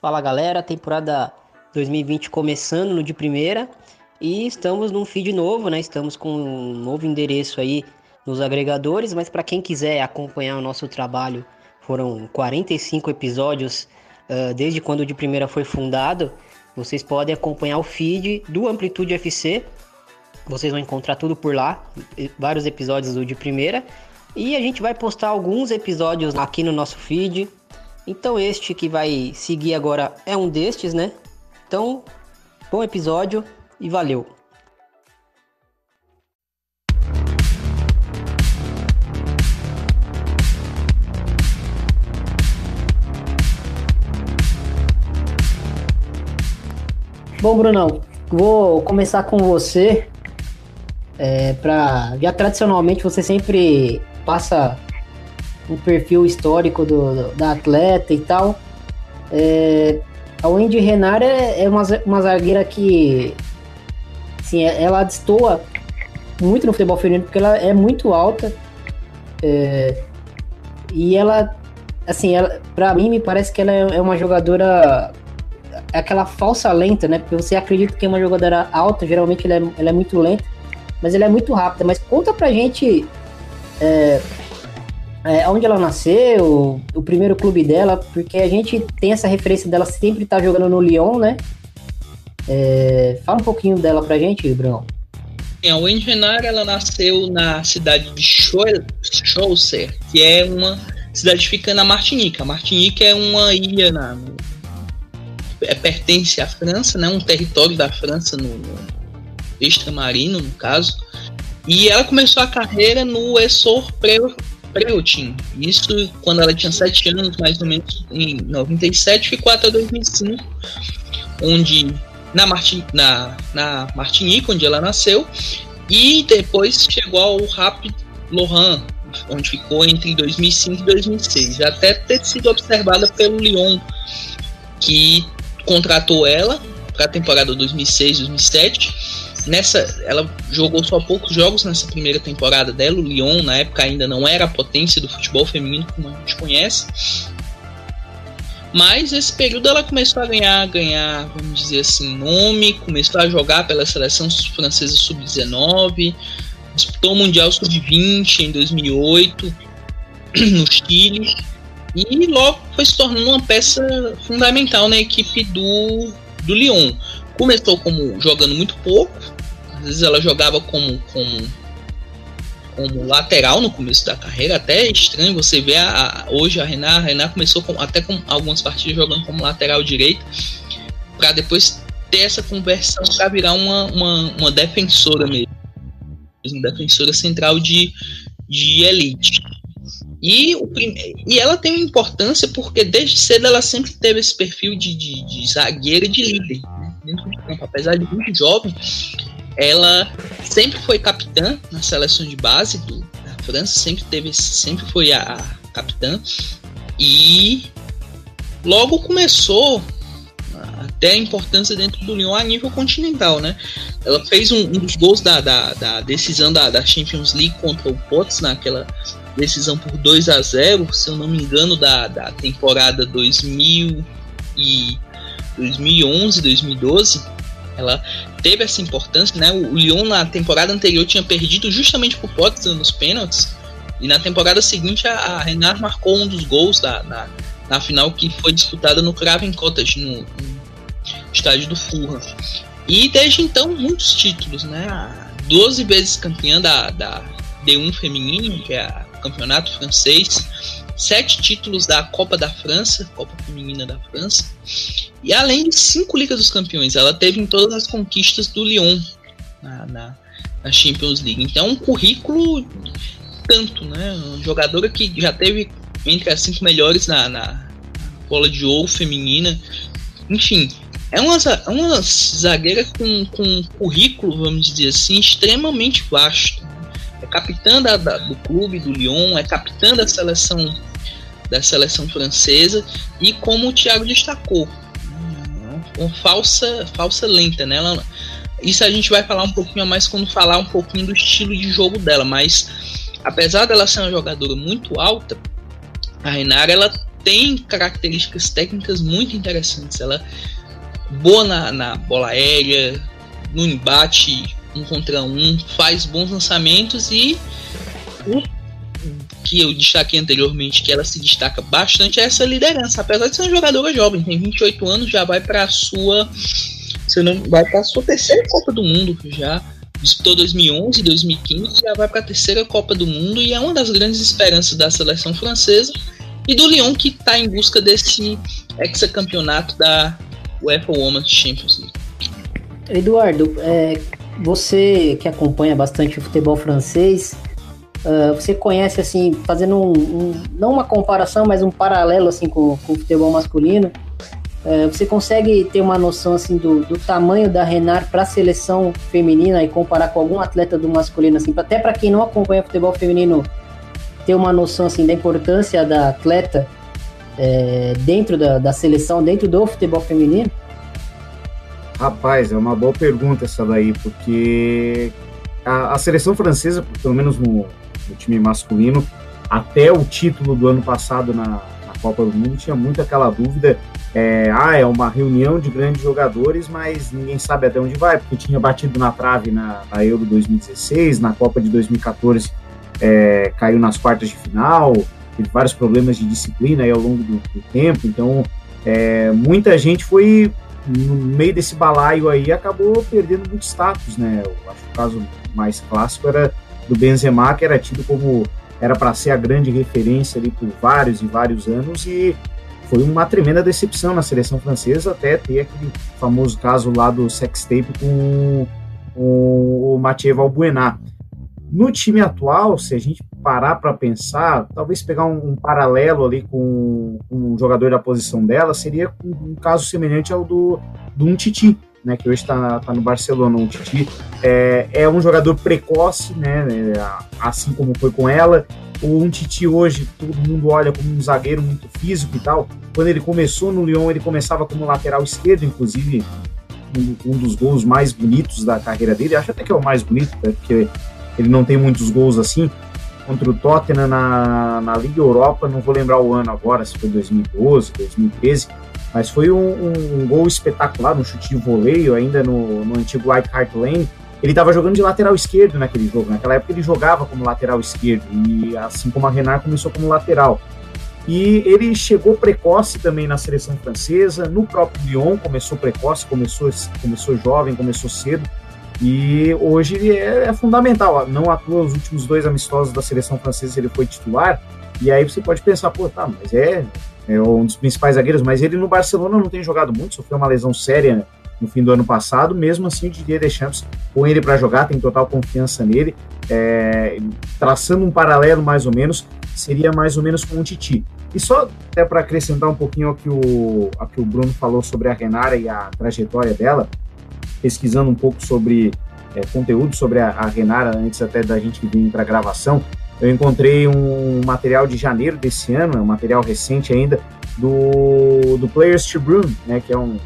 Fala galera, temporada 2020 começando no de primeira e estamos num feed novo, né? Estamos com um novo endereço aí nos agregadores, mas para quem quiser acompanhar o nosso trabalho, foram 45 episódios uh, desde quando o de primeira foi fundado. Vocês podem acompanhar o feed do Amplitude FC. Vocês vão encontrar tudo por lá, vários episódios do de primeira. E a gente vai postar alguns episódios aqui no nosso feed, então este que vai seguir agora é um destes, né? Então, bom episódio e valeu. Bom, Brunão, vou começar com você. É, pra, já tradicionalmente você sempre passa um perfil histórico do, do, da atleta e tal. É, a Wendy Renard é, é uma, uma zagueira que assim, é, ela destoa muito no futebol feminino porque ela é muito alta é, e ela assim ela, pra mim me parece que ela é, é uma jogadora aquela falsa lenta, né? Porque você acredita que é uma jogadora alta, geralmente ela é, ela é muito lenta, mas ela é muito rápida. Mas conta pra gente é, é, onde ela nasceu, o primeiro clube dela, porque a gente tem essa referência dela sempre estar tá jogando no Lyon, né? É, fala um pouquinho dela pra gente, Bruno. A Wendy Renard, ela nasceu na cidade de Chaucer, que é uma cidade que fica na Martinica. A Martinica é uma ilha na, é, pertence à França, né, um território da França no, no extramarino, no caso. E ela começou a carreira no Essor Preutin. Isso quando ela tinha 7 anos, mais ou menos em 97, ficou até 2005, onde na, Martin, na, na Martinique, onde ela nasceu, e depois chegou ao Rapid Lohan, onde ficou entre 2005 e 2006, até ter sido observada pelo Lyon, que contratou ela para a temporada 2006-2007 Nessa, ela jogou só poucos jogos nessa primeira temporada dela. O Lyon, na época, ainda não era a potência do futebol feminino como a gente conhece. Mas esse período ela começou a ganhar, ganhar, vamos dizer assim, nome, começou a jogar pela seleção francesa sub-19, disputou o Mundial sub-20 em 2008 no Chile e logo foi se tornando uma peça fundamental na equipe do, do Lyon. Começou como jogando muito pouco, às vezes ela jogava como, como, como lateral no começo da carreira, até é estranho você ver a, a, hoje a Renan, a Renan começou com, até com algumas partidas jogando como lateral direito, para depois ter essa conversão para virar uma, uma, uma defensora mesmo, defensora central de, de elite. E, o e ela tem uma importância porque desde cedo ela sempre teve esse perfil de, de, de zagueira e de líder dentro do campo. Apesar de muito jovem, ela sempre foi capitã na seleção de base do, da França, sempre teve, sempre foi a, a capitã e logo começou até a importância dentro do Lyon a nível continental, né? Ela fez um, um dos gols da, da, da decisão da, da, Champions League contra o Pots naquela decisão por 2 a 0 se eu não me engano, da, da temporada 2000 e 2011, 2012. Ela teve essa importância, né? O Lyon na temporada anterior tinha perdido justamente por Pots nos pênaltis. E na temporada seguinte a, a Renard marcou um dos gols da, na, na final que foi disputada no Craven Cottage, no, no estádio do Fulham. E desde então muitos títulos, né? 12 vezes campeã da, da D1 feminino, que é o campeonato francês, sete títulos da Copa da França, Copa Feminina da França, e além de cinco Ligas dos Campeões, ela teve em todas as conquistas do Lyon na, na, na Champions League. Então, um currículo tanto, né? Uma jogadora que já teve entre as cinco melhores na, na bola de ouro feminina. Enfim, é uma, uma zagueira com, com um currículo, vamos dizer assim, extremamente vasto. É capitã da, da, do clube do Lyon, é capitã da seleção da seleção francesa e como o Thiago destacou, uma falsa, falsa lenta, né? Ela, isso a gente vai falar um pouquinho mais quando falar um pouquinho do estilo de jogo dela, mas apesar dela ser uma jogadora muito alta, a Renara ela tem características técnicas muito interessantes. Ela boa na, na bola aérea, no embate um contra um, faz bons lançamentos e o que eu destaquei anteriormente, que ela se destaca bastante, é essa liderança. Apesar de ser uma jogadora jovem, tem 28 anos, já vai para a sua. Se não, vai para sua terceira Copa do Mundo já. Disputou 2011, 2015, já vai para a terceira Copa do Mundo e é uma das grandes esperanças da seleção francesa e do Lyon que está em busca desse hexacampeonato da UEFA Women's Champions League. Eduardo, é, você que acompanha bastante o futebol francês, uh, você conhece assim, fazendo um, um, não uma comparação, mas um paralelo assim com, com o futebol masculino, uh, você consegue ter uma noção assim do, do tamanho da Renard para a seleção feminina e comparar com algum atleta do masculino assim, até para quem não acompanha futebol feminino ter uma noção assim da importância da atleta é, dentro da, da seleção, dentro do futebol feminino? Rapaz, é uma boa pergunta essa daí, porque a, a seleção francesa, pelo menos no, no, time masculino, até o título do ano passado na, na Copa do Mundo, tinha muito aquela dúvida. É, ah, é uma reunião de grandes jogadores, mas ninguém sabe até onde vai, porque tinha batido na trave na, na Euro 2016, na Copa de 2014 é, caiu nas quartas de final, teve vários problemas de disciplina aí ao longo do, do tempo, então é, muita gente foi no meio desse balaio aí acabou perdendo muito status, né? Eu acho que o caso mais clássico era do Benzema, que era tido como era para ser a grande referência ali por vários e vários anos e foi uma tremenda decepção na seleção francesa até ter aquele famoso caso lá do sextape com, com o Mathieu Valbuena. No time atual, se a gente parar para pensar, talvez pegar um, um, paralelo ali com um jogador da posição dela, seria um, um caso semelhante ao do, do um Titi, né, que hoje está tá no Barcelona. Um Titi é, é um jogador precoce, né, é, assim como foi com ela. O Titi hoje todo mundo olha como um zagueiro muito físico e tal. Quando ele começou no Lyon, ele começava como lateral esquerdo, inclusive um, um dos gols mais bonitos da carreira dele. Acho até que é o mais bonito, né, porque ele não tem muitos gols assim. Contra o Tottenham na, na Liga Europa, não vou lembrar o ano agora, se foi 2012, 2013, mas foi um, um, um gol espetacular, um chute de voleio ainda no, no antigo White Hart Lane. Ele estava jogando de lateral esquerdo naquele jogo. Naquela época ele jogava como lateral esquerdo, e assim como a Renard começou como lateral. E ele chegou precoce também na seleção francesa, no próprio Lyon começou precoce, começou, começou jovem, começou cedo. E hoje ele é, é, fundamental. Não atua os últimos dois amistosos da seleção francesa, ele foi titular. E aí você pode pensar, pô, tá, mas é, é um dos principais zagueiros, mas ele no Barcelona não tem jogado muito, sofreu uma lesão séria no fim do ano passado. Mesmo assim, o Didier Deschamps põe ele para jogar, tem total confiança nele. É, traçando um paralelo mais ou menos, seria mais ou menos com o Titi. E só até para acrescentar um pouquinho ao que, o, ao que o Bruno falou sobre a Renara e a trajetória dela, pesquisando um pouco sobre é, conteúdo sobre a, a, Renara, antes até da gente vir para a gravação, eu encontrei um material de janeiro desse ano, é um material recente ainda, do, do Players Tribune, né, que é um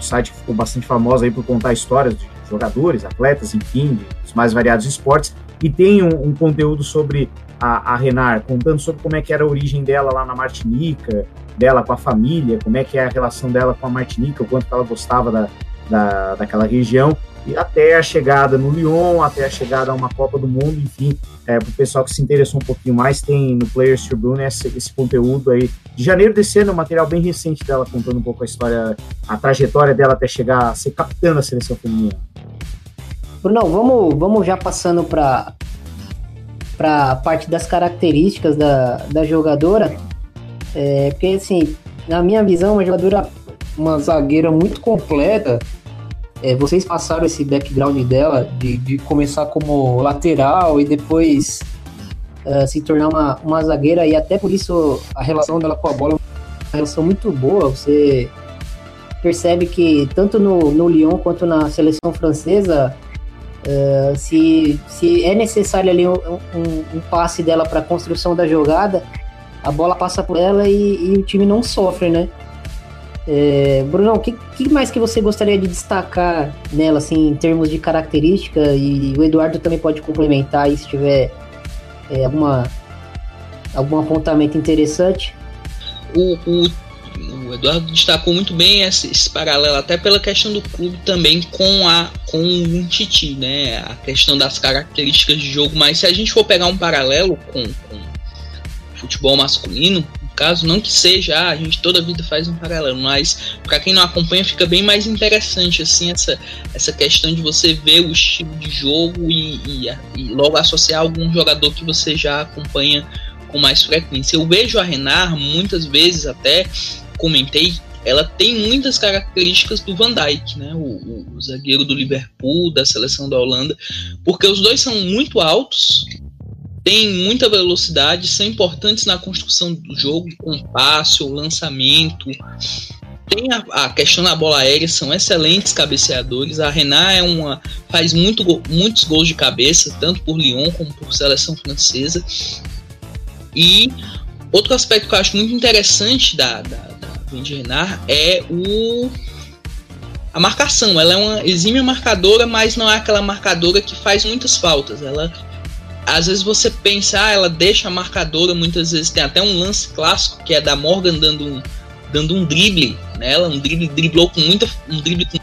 site que ficou bastante famoso aí por contar histórias de jogadores, atletas, enfim, dos mais variados esportes, e tem um, um conteúdo sobre a, a Renar, contando sobre como é que era a origem dela lá na Martinica, dela com a família, como é que é a relação dela com a Martinica, o quanto ela gostava da, da, daquela região, e até a chegada no Lyon, até a chegada a uma Copa do Mundo, enfim, é, para o pessoal que se interessou um pouquinho mais, tem no Players Tribune esse, esse conteúdo aí de janeiro desse ano, um material bem recente dela, contando um pouco a história, a trajetória dela até chegar a ser capitã da seleção feminina. Bruno, vamos, vamos já passando para para a parte das características da, da jogadora, é, porque assim, na minha visão, uma jogadora uma zagueira muito completa. É, vocês passaram esse background dela de, de começar como lateral e depois uh, se tornar uma, uma zagueira, e até por isso a relação dela com a bola é uma relação muito boa. Você percebe que tanto no, no Lyon quanto na seleção francesa, uh, se, se é necessário ali um, um, um passe dela para a construção da jogada, a bola passa por ela e, e o time não sofre, né? É, Bruno, o que, que, mais que você gostaria de destacar nela, assim, em termos de característica? E o Eduardo também pode complementar aí se tiver é, alguma, algum apontamento interessante. o, o o Eduardo destacou muito bem esse, esse, paralelo, até pela questão do clube também com a com o Titi, né? A questão das características de jogo. Mas se a gente for pegar um paralelo com, com futebol masculino, no caso, não que seja, ah, a gente toda a vida faz um paralelo, mas para quem não acompanha fica bem mais interessante assim essa, essa questão de você ver o estilo de jogo e, e, e logo associar algum jogador que você já acompanha com mais frequência. Eu vejo a Renar muitas vezes até comentei, ela tem muitas características do Van Dijk, né? O, o, o, zagueiro do Liverpool, da seleção da Holanda, porque os dois são muito altos, têm muita velocidade, são importantes na construção do jogo, com passe, o lançamento. Tem a, a, questão da bola aérea, são excelentes cabeceadores. A Renat é uma, faz muito, muitos gols de cabeça, tanto por Lyon como por seleção francesa. E outro aspecto que eu acho muito interessante da, da, Wendy Renard é o a marcação. Ela é uma exímia marcadora, mas não é aquela marcadora que faz muitas faltas. Ela às vezes você pensa, ah, ela deixa a marcadora, muitas vezes tem até um lance clássico que é da Morgan dando um, dando um drible nela, um drible driblou com muita um drible com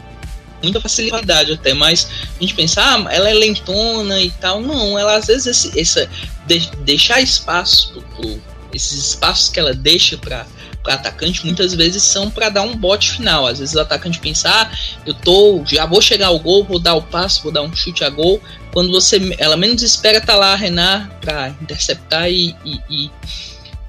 muita facilidade até, mas a gente pensa, ah, ela é lentona e tal. Não, ela às vezes esse, essa de, deixar espaço pro, pro, esses espaços que ela deixa para atacante muitas vezes são para dar um bote final. Às vezes o atacante pensar, ah, eu tô, já vou chegar ao gol, vou dar o passo, vou dar um chute a gol. Quando você, ela menos espera, tá lá a Renan para interceptar e, e, e,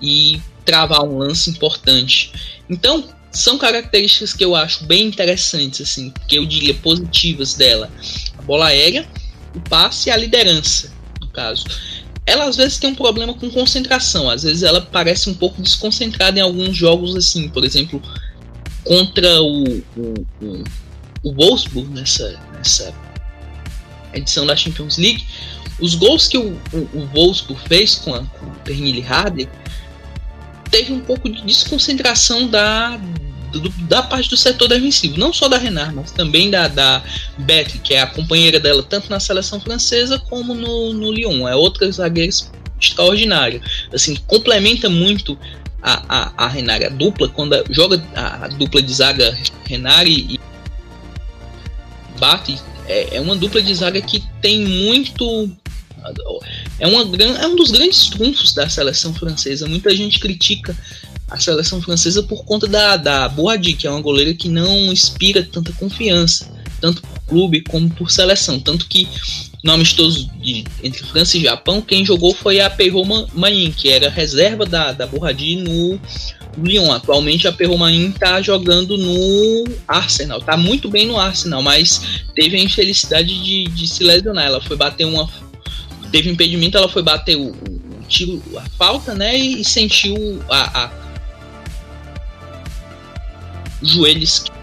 e travar um lance importante. Então, são características que eu acho bem interessantes, assim, que eu diria positivas dela. A bola aérea, o passe e a liderança, no caso ela às vezes tem um problema com concentração. Às vezes ela parece um pouco desconcentrada em alguns jogos, assim, por exemplo, contra o, o, o, o Wolfsburg nessa, nessa edição da Champions League. Os gols que o, o, o Wolfsburg fez com, a, o Pernille Harder teve um pouco de desconcentração da, do, da parte do setor defensivo, não só da Renard, mas também da, da Beth, que é a companheira dela tanto na seleção francesa como no, no Lyon. É outra zagueira extraordinária. Assim, complementa muito a, a, a Renard, a dupla, quando joga a, a, dupla de zaga Renard e Bate, é, é uma dupla de zaga que tem muito é, uma, é um dos grandes trunfos da seleção francesa. Muita gente critica a seleção francesa por conta da, da Boadi, que é uma goleira que não inspira tanta confiança, tanto por clube como por seleção. Tanto que no amistoso de, entre França e Japão, quem jogou foi a Perro Manin, que era reserva da, da Boadi no Lyon. Atualmente a Perro Manin está jogando no Arsenal, está muito bem no Arsenal, mas teve a infelicidade de, de se lesionar. Ela foi bater uma. Teve impedimento, ela foi bater o, o tiro, a falta, né? E, e sentiu a, a joelho esquerdo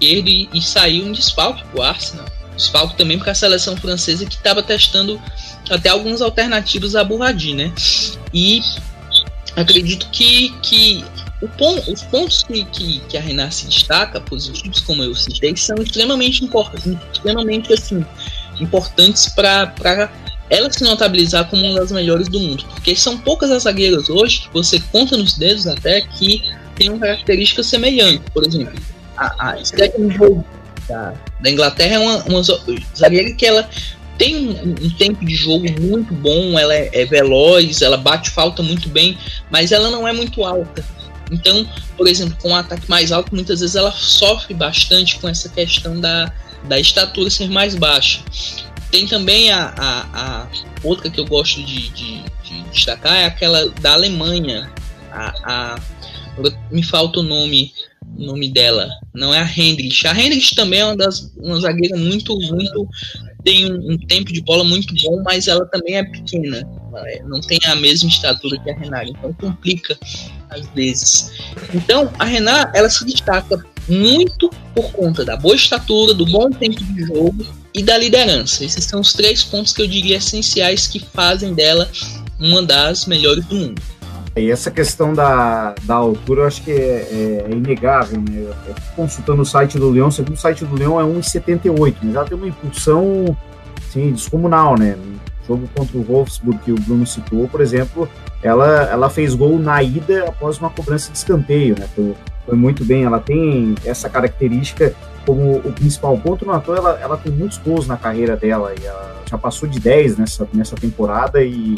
e, e saiu um desfalque pro Arsenal. Desfalque também para a seleção francesa que estava testando até algumas alternativas a Burradi, né? E acredito que, que o os pontos que, que, que a Renata se destaca, positivos como eu citei, são extremamente importantes, extremamente assim, importantes para ela se notabilizar como uma das melhores do mundo. Porque são poucas as zagueiras hoje que você conta nos dedos até que tem uma característica semelhante. Por exemplo, a, a Stephanie da, Inglaterra é uma, uma zagueira que ela tem um, um, tempo de jogo muito bom, ela é, é, veloz, ela bate falta muito bem, mas ela não é muito alta. Então, por exemplo, com um ataque mais alto, muitas vezes ela sofre bastante com essa questão da, da estatura ser mais baixa. Tem também a, a, a outra que eu gosto de, de, de, destacar, é aquela da Alemanha. A, a, me falta o nome nome dela. Não é a Hendrix. A Hendrix também é uma das uma zagueira muito, muito. Tem um, um, tempo de bola muito bom, mas ela também é pequena. É, não tem a mesma estatura que a Renata, então complica às vezes. Então, a Renata, ela se destaca muito por conta da boa estatura, do bom tempo de jogo e da liderança. Esses são os três pontos que eu diria essenciais que fazem dela uma das melhores do mundo. E essa questão da, da altura eu acho que é, é, é inegável, né? Consultando o site do Leão, segundo o site do Leão é 1,78, mas ela tem uma impulsão assim, descomunal, né? No jogo contra o Wolfsburg que o Bruno citou, por exemplo, ela, ela fez gol na ida após uma cobrança de escanteio, né? Foi, foi muito bem. Ela tem essa característica como o principal ponto. No ator, ela, ela tem muitos gols na carreira dela e ela já passou de 10 nessa, nessa temporada e,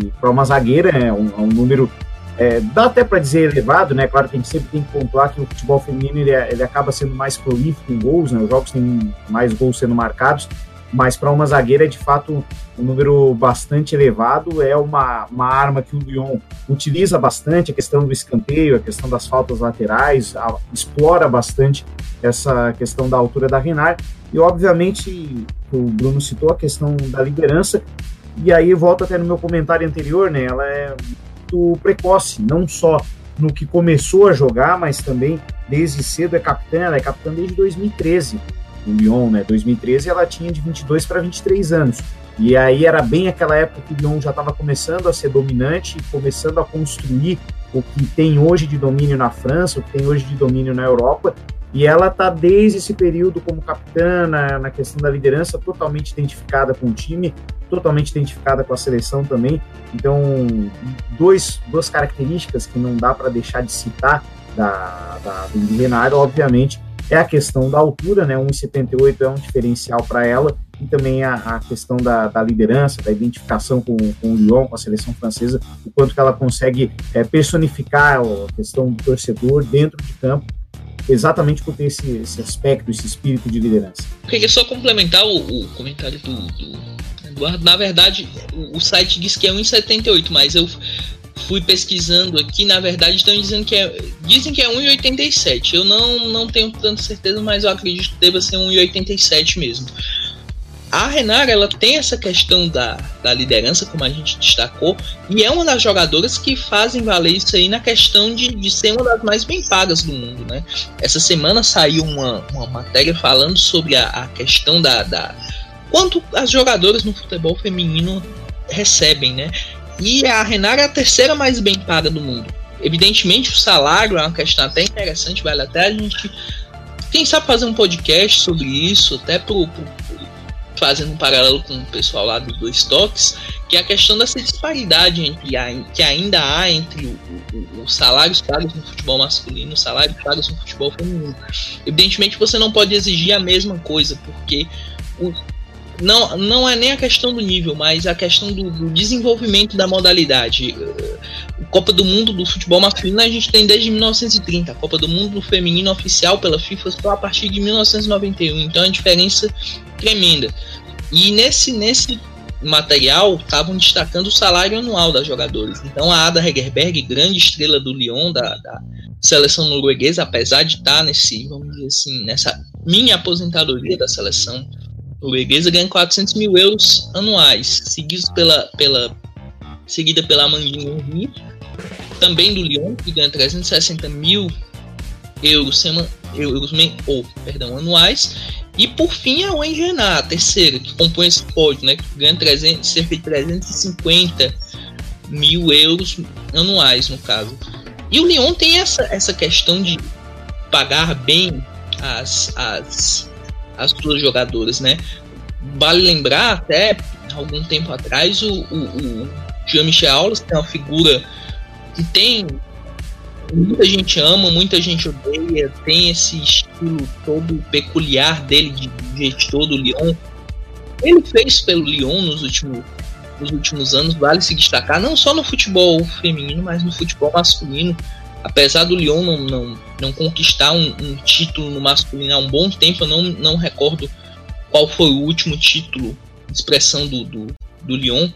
e para uma zagueira é um, um número é, dá até para dizer elevado, né? Claro que a gente sempre tem que pontuar que o futebol feminino ele, é, ele acaba sendo mais prolífico em gols, né? Os jogos têm mais gols sendo marcados, mas para uma zagueira é de fato um número bastante elevado. É uma, uma arma que o Lyon utiliza bastante, a questão do escanteio, a questão das faltas laterais, a, explora bastante essa questão da altura da Renard. E obviamente, o Bruno citou a questão da liderança, e aí volto até no meu comentário anterior, né? Ela é muito precoce, não só no que começou a jogar, mas também desde cedo é capitã, ela é capitã desde 2013 no Lyon, né? 2013 ela tinha de 22 para 23 anos. E aí era bem aquela época que o Lyon já estava começando a ser dominante, começando a construir o que tem hoje de domínio na França, o que tem hoje de domínio na Europa, e ela está desde esse período como capitã na, na, questão da liderança, totalmente identificada com o time, totalmente identificada com a seleção também. Então, dois, duas características que não dá para deixar de citar da, da do Renard, obviamente, é a questão da altura, né? 1,78 é um diferencial para ela, e também a, a questão da, da, liderança, da identificação com, com, o Lyon, com a seleção francesa, o quanto que ela consegue é, personificar a questão do torcedor dentro de campo exatamente por ter esse, esse aspecto, esse espírito de liderança. Eu queria só complementar o, o comentário do, do, Eduardo. Na verdade, o, o site diz que é 1,78, mas eu fui pesquisando aqui, na verdade estão dizendo que é, dizem que é 1,87. Eu não, não tenho tanta certeza, mas eu acredito que deva ser 1,87 mesmo. A Renara ela tem essa questão da, da liderança, como a gente destacou, e é uma das jogadoras que fazem valer isso aí na questão de, de ser uma das mais bem pagas do mundo. Né? Essa semana saiu uma, uma matéria falando sobre a, a questão da, da. quanto as jogadoras no futebol feminino recebem, né? E a Renara é a terceira mais bem paga do mundo. Evidentemente, o salário é uma questão até interessante, vale até a gente. Quem sabe fazer um podcast sobre isso, até pro, pro fazendo um paralelo com o pessoal lá dos dois toques, que é a questão dessa disparidade entre a, que ainda há entre os salários pagos no futebol masculino e os salários pagos no futebol feminino. Evidentemente você não pode exigir a mesma coisa, porque não, não é nem a questão do nível, mas a questão do, do desenvolvimento da modalidade. A Copa do Mundo do futebol masculino a gente tem desde 1930, a Copa do Mundo do feminino oficial pela FIFA só a partir de 1991, então a diferença tremenda. E nesse, nesse material estavam destacando o salário anual das jogadoras. Então a Ada Hegerberg, grande estrela do Lyon, da, da seleção norueguesa, apesar de estar nesse, vamos dizer assim, nessa minha aposentadoria da seleção norueguesa, ganha 400 mil euros anuais, seguidos pela, pela, seguida pela Amandine Henry, também do Lyon, que ganha 360 mil euros, sema, euros ou, perdão, anuais, e por fim a Wengená, a terceira, que compõe esse pódio, né, que ganha 300, cerca de 350 mil euros anuais, no caso. E o Lyon tem essa, essa questão de pagar bem as, as, as suas jogadoras, né? Vale lembrar, até algum tempo atrás, o, o, o Jean-Michel Aulas, que é uma figura que tem muita gente ama, muita gente odeia, tem esse estilo todo peculiar dele de gestor do Lyon. Ele fez pelo Lyon nos últimos, nos últimos anos, vale se destacar, não só no futebol feminino, mas no futebol masculino. Apesar do Lyon não, não, não conquistar um, um título no masculino há um bom tempo, eu não, não recordo qual foi o último título, expressão do, do, do Lyon.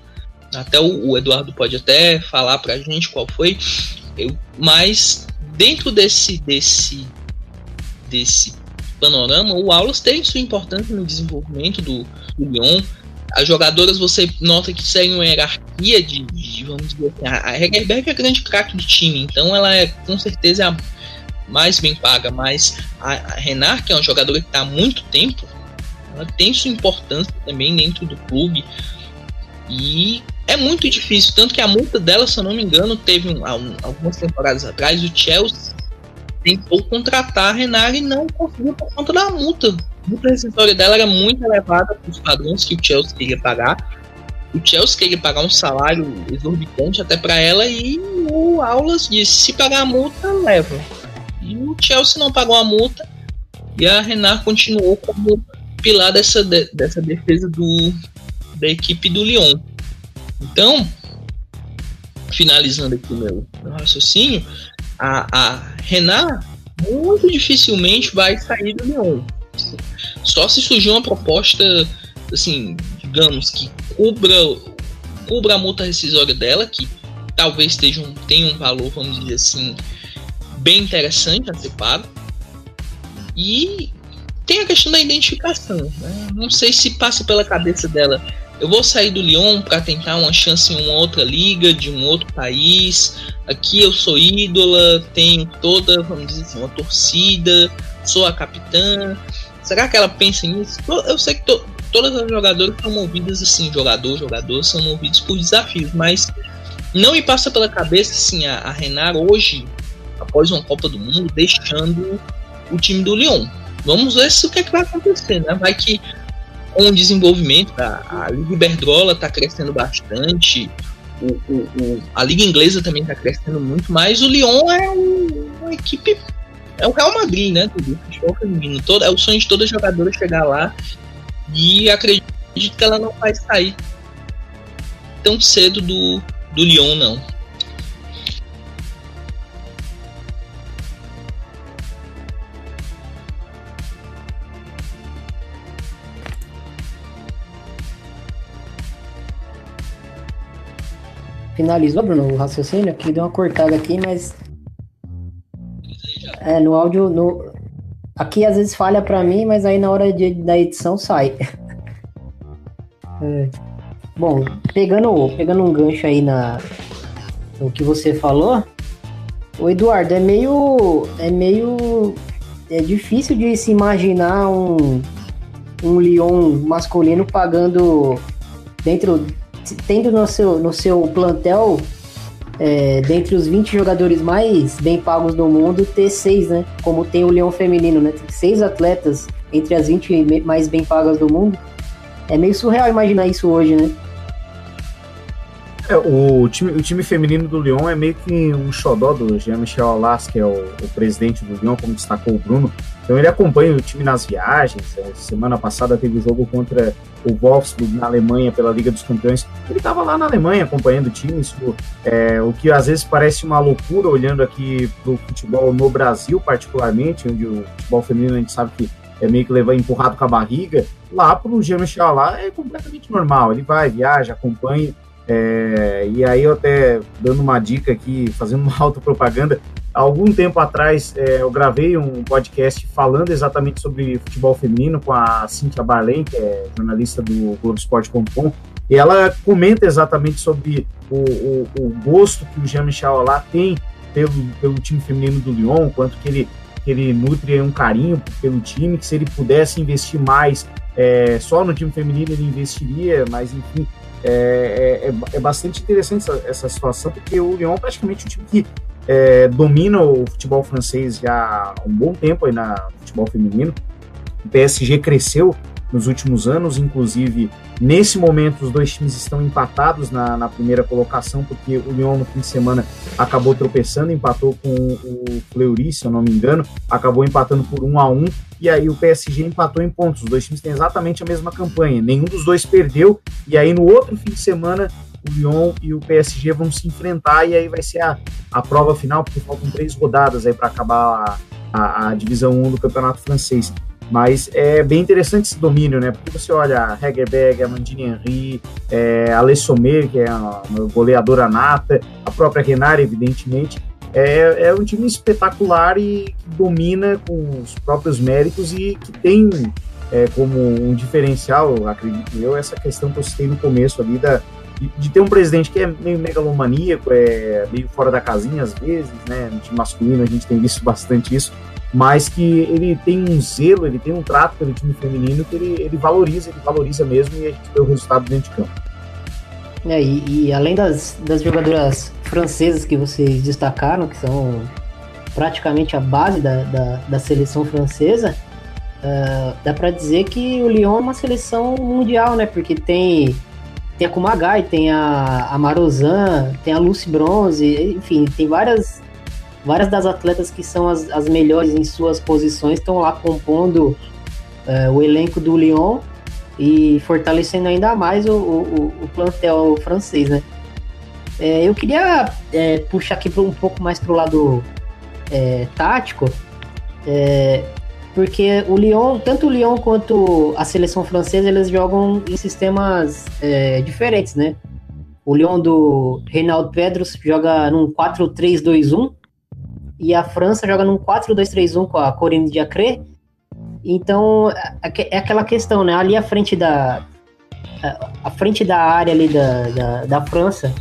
Até o, o Eduardo pode até falar pra gente qual foi. Eu, mas dentro desse, desse, desse panorama, o Aulas tem sua importância no desenvolvimento do, do Lyon. As jogadoras você nota que seguem uma hierarquia de, de vamos dizer assim, a Hegerberg é a grande craque do time, então ela é com certeza a mais bem paga, mas a, a Renard, que é uma jogadora que está há muito tempo, ela tem sua importância também dentro do clube. E é muito difícil, tanto que a multa dela, se eu não me engano, teve um, um, algumas temporadas atrás, o Chelsea tentou contratar a Renard e não conseguiu por conta da multa. A rescisória dela era muito elevada para os padrões que o Chelsea queria pagar. o Chelsea queria pagar um salário exorbitante até para ela e o Aulas disse: se pagar a multa, leva. E o Chelsea não pagou a multa e a Renard continuou como pilar dessa, de, dessa defesa do, da equipe do Lyon. Então, finalizando aqui meu, meu raciocínio, a, a Renard muito dificilmente vai sair do Lyon. Só se surgir uma proposta, assim, digamos, que cubra, cubra a multa rescisória dela, que talvez tenha um, tenha um valor, vamos dizer assim, bem interessante a ser pago. E tem a questão da identificação. Né? Não sei se passa pela cabeça dela. Eu vou sair do Lyon para tentar uma chance em uma outra liga, de um outro país. Aqui eu sou ídola, tenho toda, vamos dizer assim, uma torcida, sou a capitã. Será que ela pensa nisso? Eu sei que to, todas as jogadoras são movidas assim, jogador, jogador, são movidos por desafios, mas não me passa pela cabeça assim a, a Renar hoje, após uma Copa do Mundo, deixando o time do Lyon. Vamos ver se o que, é que vai acontecer, né? Vai que com o desenvolvimento, a, a Liga Iberdrola está crescendo bastante, o, o, o, a Liga Inglesa também está crescendo muito, mas o Lyon é um, uma equipe. É o Real Madrid, né? Futebol feminino. Todo, é o sonho de toda jogadora chegar lá e acredito que ela não vai sair tão cedo do, do Lyon, não. Finalizou, Bruno, o raciocínio? Aqui deu uma cortada aqui, mas. É, no áudio. No... Aqui às vezes falha para mim, mas aí na hora de, da edição sai. é. Bom, pegando, pegando um gancho aí na, no que você falou, o Eduardo, é meio. É meio. É difícil de se imaginar um, um Lyon masculino pagando dentro tendo no seu, no seu plantel, é, dentre os 20 jogadores mais bem pagos do mundo, ter seis, né? Como tem o Leão Feminino, né? Tem seis atletas entre as 20 mais bem pagas do mundo. É meio surreal imaginar isso hoje, né? É, o, time, o time feminino do Lyon é meio que um xodó do Jean-Michel Aulas, que é o, o, presidente do Lyon, como destacou o Bruno. Então ele acompanha o time nas viagens. É, semana passada teve o jogo contra o Wolfsburg na Alemanha pela Liga dos Campeões. Ele estava lá na Alemanha acompanhando o time, isso, é, o que às vezes parece uma loucura olhando aqui para o futebol no Brasil, particularmente, onde o futebol feminino a gente sabe que é meio que levar empurrado com a barriga. Lá para o Jean-Michel lá é completamente normal. Ele vai, viaja, acompanha. É, e aí eu até dando uma dica aqui, fazendo uma autopropaganda, há algum tempo atrás é, eu gravei um podcast falando exatamente sobre futebol feminino com a Cintia Barlen, que é jornalista do Globoesporte.com, e ela comenta exatamente sobre o, o, o gosto que o Jean-Michel tem pelo, pelo time feminino do Lyon, quanto que ele, que ele nutre um carinho pelo time, que se ele pudesse investir mais é, só no time feminino ele investiria, mas enfim, é, é, é, é bastante interessante essa, essa, situação, porque o Lyon é praticamente um time que é, domina o futebol francês já há um bom tempo aí na, futebol feminino. O PSG cresceu nos últimos anos, inclusive nesse momento os dois times estão empatados na, na, primeira colocação, porque o Lyon no fim de semana acabou tropeçando, empatou com o Fleury, se eu não me engano, acabou empatando por um a um, e aí o PSG empatou em pontos. Os dois times têm exatamente a mesma campanha, nenhum dos dois perdeu, e aí no outro fim de semana o Lyon e o PSG vão se enfrentar, e aí vai ser a, a prova final, porque faltam três rodadas aí para acabar a, a, a divisão 1 do campeonato francês. Mas é bem interessante esse domínio, né? Porque você olha a Hegerberg, a Mandine Henry, é, a Sommer, que é uma goleadora nata, a própria Renard, evidentemente. É, é um time espetacular e que domina com os próprios méritos e que tem é, como um diferencial, acredito eu, essa questão que eu citei no começo ali da, de, de, ter um presidente que é meio megalomaníaco, é meio fora da casinha às vezes, né? Time masculino a gente tem visto bastante isso, mas que ele tem um zelo, ele tem um trato pelo time feminino que ele, ele valoriza, ele valoriza mesmo e a gente vê o resultado dentro de campo. É, e, e, além das, das jogadoras francesas que vocês destacaram, que são praticamente a base da, da, da seleção francesa, uh, dá para dizer que o Lyon é uma seleção mundial, né? Porque tem tem a Kumagai, tem a, a Marozan, tem a Lucy Bronze, enfim, tem várias várias das atletas que são as, as melhores em suas posições estão lá compondo uh, o elenco do Lyon e fortalecendo ainda mais o, o, o plantel francês, né? É, eu queria é, puxar aqui um pouco mais para o lado é, tático, é, porque o Lyon, tanto o Lyon quanto a seleção francesa, eles jogam em sistemas é, diferentes, né? O Lyon do Reinaldo Pedros joga num 4-3-2-1 e a França joga num 4-2-3-1 com a Corinne Diacre. Então, é aquela questão, né? Ali à frente da à frente da área ali da, da, da França,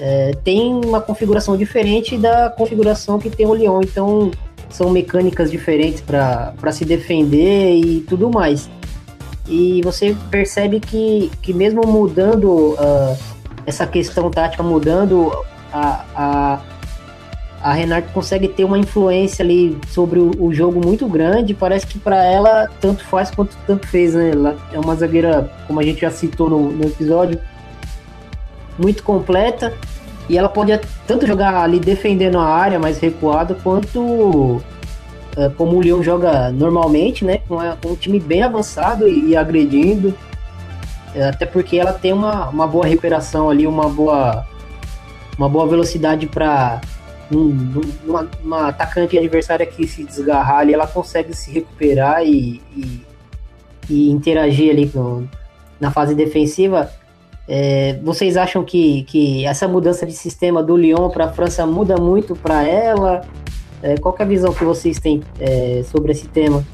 é, tem uma configuração diferente da configuração que tem o Lyon. Então, são mecânicas diferentes para se defender e tudo mais. E você percebe que, que mesmo mudando uh, essa questão tática, mudando a, a, a Renata consegue ter uma influência ali sobre o, o jogo muito grande. Parece que para ela tanto faz quanto tanto fez, né? Ela é uma zagueira, como a gente já citou no, no episódio, muito completa e ela pode tanto jogar ali defendendo a área mais recuada, quanto é, como o Leão joga normalmente, né? Com, com um time bem avançado e, e agredindo. É, até porque ela tem uma, uma boa recuperação ali, uma boa, uma boa velocidade para um, uma, uma, atacante adversária que se desgarrar ali, ela consegue se recuperar e, e, e interagir ali com, na fase defensiva. É, vocês acham que, que essa mudança de sistema do Lyon para a França muda muito para ela? É, qual é a visão que vocês têm é, sobre esse tema?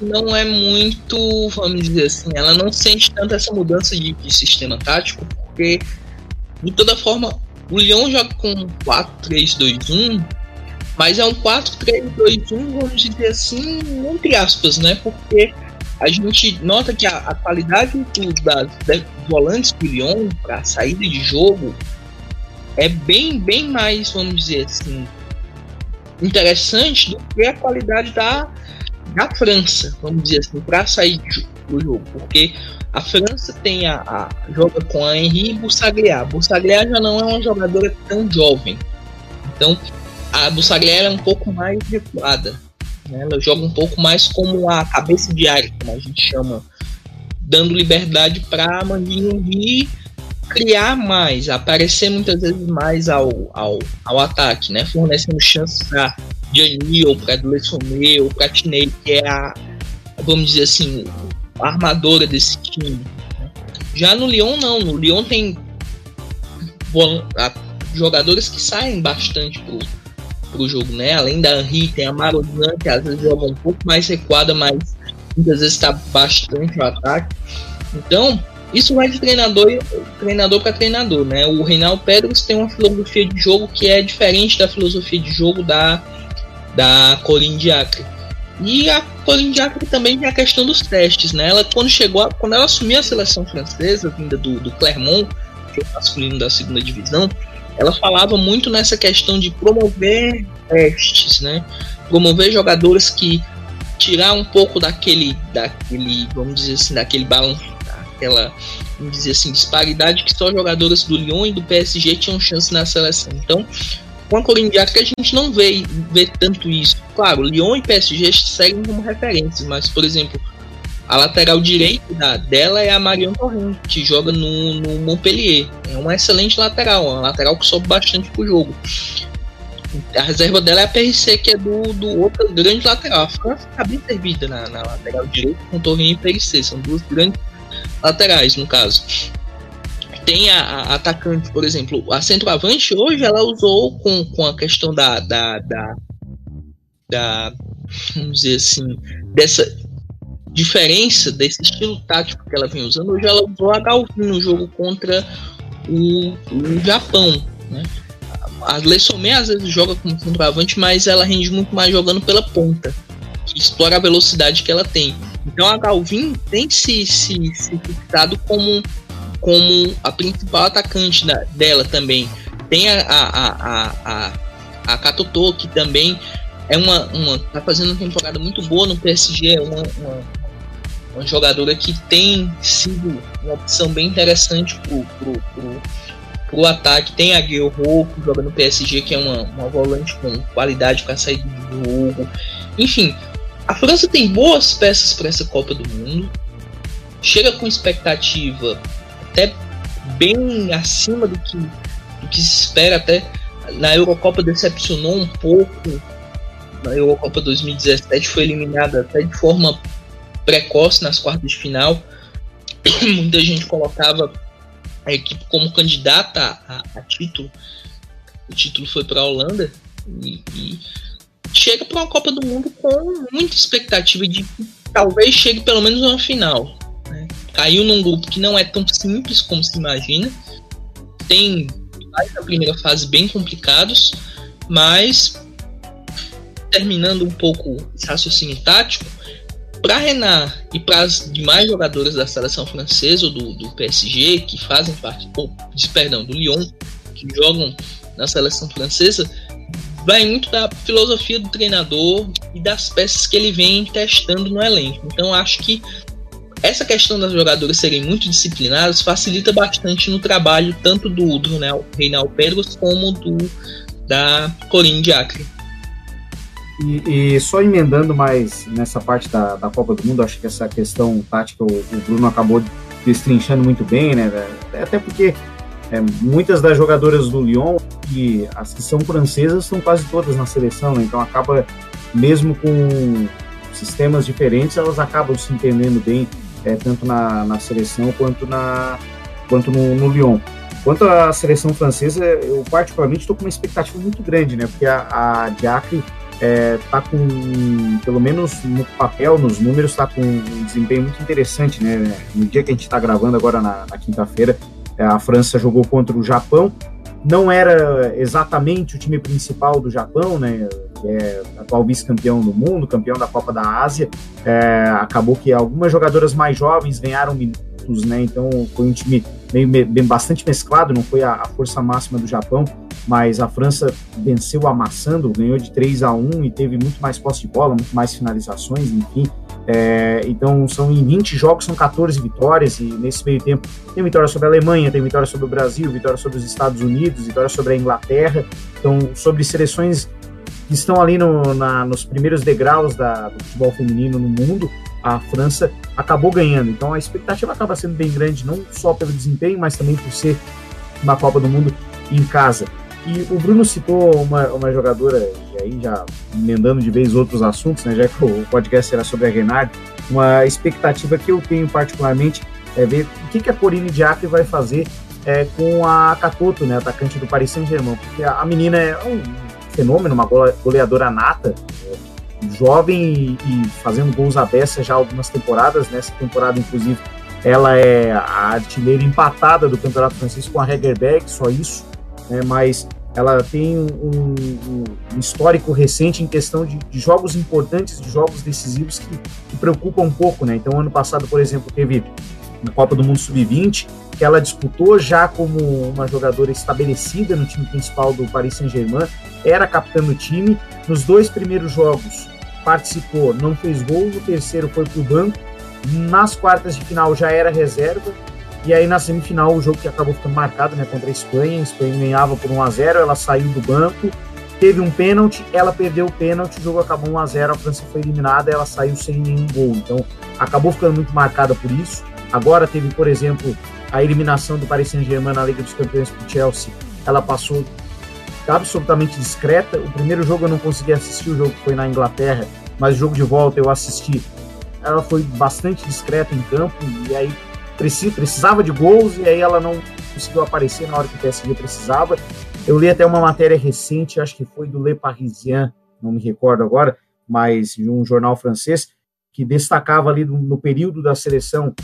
Não é muito, vamos dizer assim, ela não sente tanto essa mudança de, de sistema tático, porque de toda forma o Lyon joga com 4-3-2-1, mas é um 4-3-2-1, vamos dizer assim, entre aspas, né? Porque a gente nota que a, a qualidade do, das, das volantes do Lyon para saída de jogo é bem, bem mais, vamos dizer assim, interessante do que a qualidade da, da França, vamos dizer assim, para sair do jogo, porque a França tem a, a joga com a Henri Bussagliar. Bussagliar já não é uma jogadora tão jovem, então a Bussagliar é um pouco mais recuada. Né? Ela joga um pouco mais como a cabeça de área, como a gente chama, dando liberdade para a Mandinho criar mais, aparecer muitas vezes mais ao, ao, ao ataque, né? fornecendo chances para Gianni ou para Dulessomé ou para Tinei, que é a, vamos dizer assim, a armadora desse time. Né? Já no Lyon, não. No Lyon tem jogadores que saem bastante pro, pro jogo, né? Além da Henri, tem a Marozan, que às vezes joga um pouco mais recuada, mas muitas vezes está bastante no ataque. Então, isso vai de treinador, para treinador, né? O Reinaldo Pedros tem uma filosofia de jogo que é diferente da filosofia de jogo da, da Corinne Diacre. E a Corinne Diacre também tem a questão dos testes, né? Ela, quando chegou, quando ela assumiu a seleção francesa, vinda do, do Clermont, que é o masculino da segunda divisão, ela falava muito nessa questão de promover testes, né? Promover jogadores que tirar um pouco daquele, daquele, vamos dizer assim, daquele balanço, daquela, vamos dizer assim, disparidade que só jogadores do Lyon e do PSG tinham chance na seleção. Então, com a que a gente não vê, vê tanto isso. Claro, Lyon e PSG seguem como referências, mas, por exemplo, a lateral direita da, dela é a Marion Torrent, que joga no, no Montpellier. É uma excelente lateral, uma lateral que sobe bastante pro jogo. A reserva dela é a PRC, que é do, do outro grande lateral. A França está bem servida na, na lateral direita com Torrent e PRC. São duas grandes laterais, no caso. Tem a, a, atacante, por exemplo, a centroavante hoje ela usou com, com a questão da, da, da, da vamos dizer assim, dessa diferença desse estilo tático que ela vem usando, hoje ela usou a Galvin no jogo contra o, o Japão. Né? A Lessomé às vezes joga como centroavante, mas ela rende muito mais jogando pela ponta, que explora a velocidade que ela tem. Então a Galvin tem se, se, se fixado como, como a principal atacante da, dela também. Tem a, a, a, a, a Katoto, que também é uma, uma. tá fazendo uma temporada muito boa no PSG, é uma, uma uma jogadora que tem sido uma opção bem interessante pro, pro, pro, pro ataque. Tem a Guilherme que joga no PSG, que é uma, uma volante com qualidade para sair do jogo. Enfim, a França tem boas peças para essa Copa do Mundo. Chega com expectativa até bem acima do que, do que se espera. Até na Eurocopa decepcionou um pouco. Na Eurocopa 2017 foi eliminada até de forma precoce nas quartas de final. Muita gente colocava a equipe como candidata a, a título. O título foi para a Holanda e, e chega para uma Copa do Mundo com muita expectativa de que talvez chegue pelo menos uma final. Né? Caiu num grupo que não é tão simples como se imagina. Tem na primeira fase bem complicados, mas terminando um pouco esse raciocínio tático, para Renan e para as demais jogadoras da seleção francesa ou do, do PSG que fazem parte, ou, perdão, do Lyon, que jogam na seleção francesa, vai muito da filosofia do treinador e das peças que ele vem testando no elenco. Então acho que essa questão das jogadoras serem muito disciplinadas facilita bastante no trabalho tanto do, do Reinaldo Pedros como do da Corinne Diacre. E, e, só emendando mais nessa parte da, da Copa do Mundo, acho que essa questão tática o, o Bruno acabou destrinchando muito bem, né? Até porque é, muitas das jogadoras do Lyon e as que são francesas são quase todas na seleção, né? então acaba mesmo com sistemas diferentes, elas acabam se entendendo bem é, tanto na, na seleção quanto na quanto no, no Lyon. Quanto à seleção francesa, eu particularmente estou com uma expectativa muito grande, né? Porque a, a Diacre é, tá com, pelo menos no papel, nos números, está com um desempenho muito interessante, né? No dia que a gente está gravando agora na, na quinta-feira, é, a França jogou contra o Japão. Não era exatamente o time principal do Japão, né? Que é atual vice-campeão do mundo, campeão da Copa da Ásia. É, acabou que algumas jogadoras mais jovens ganharam minutos, né? Então foi um time meio, bem, bastante mesclado, não foi a, a força máxima do Japão mas a França venceu amassando, ganhou de 3 a 1 e teve muito mais posse de bola, muito mais finalizações, enfim. É, então, são em 20 jogos, são 14 vitórias, e nesse meio tempo tem vitória sobre a Alemanha, tem vitória sobre o Brasil, vitória sobre os Estados Unidos, vitória sobre a Inglaterra. Então, sobre seleções que estão ali no, na, nos primeiros degraus da, do futebol feminino no mundo, a França acabou ganhando. Então, a expectativa acaba sendo bem grande, não só pelo desempenho, mas também por ser uma Copa do Mundo em casa. E o Bruno citou uma, uma jogadora, e aí já emendando de vez outros assuntos, né, já que o podcast era sobre a Renard, uma expectativa que eu tenho particularmente é ver o que, que a Corine Diacre vai fazer é, com a Catoto, né, atacante do Paris Saint-Germain, porque a, a, menina é um fenômeno, uma goleadora nata, é, jovem e, e, fazendo gols à beça já algumas temporadas, nessa temporada inclusive ela é a artilheira empatada do Campeonato Francês com a Hegerberg, só isso, né, mas ela tem um, um, um, histórico recente em questão de, de, jogos importantes, de jogos decisivos que, que preocupam um pouco, né? Então, ano passado, por exemplo, teve na Copa do Mundo Sub-20, que ela disputou já como uma jogadora estabelecida no time principal do Paris Saint-Germain, era capitã do time. Nos dois primeiros jogos participou, não fez gol, no terceiro foi para o banco. Nas quartas de final já era reserva, e aí na semifinal, o jogo que acabou ficando marcado né, contra a Espanha, a Espanha ganhava por 1 a 0 ela saiu do banco, teve um pênalti, ela perdeu o pênalti, o jogo acabou 1 a 0 a França foi eliminada, ela saiu sem nenhum gol. Então acabou ficando muito marcada por isso. Agora teve, por exemplo, a eliminação do Paris Saint-Germain na Liga dos Campeões para Chelsea. Ela passou absolutamente discreta. O primeiro jogo eu não consegui assistir, o jogo foi na Inglaterra, mas o jogo de volta eu assisti. Ela foi bastante discreta em campo e aí precisava de gols e aí ela não conseguiu aparecer na hora que o PSG precisava. Eu li até uma matéria recente, acho que foi do Le Parisien, não me recordo agora, mas de um jornal francês, que destacava ali no período da seleção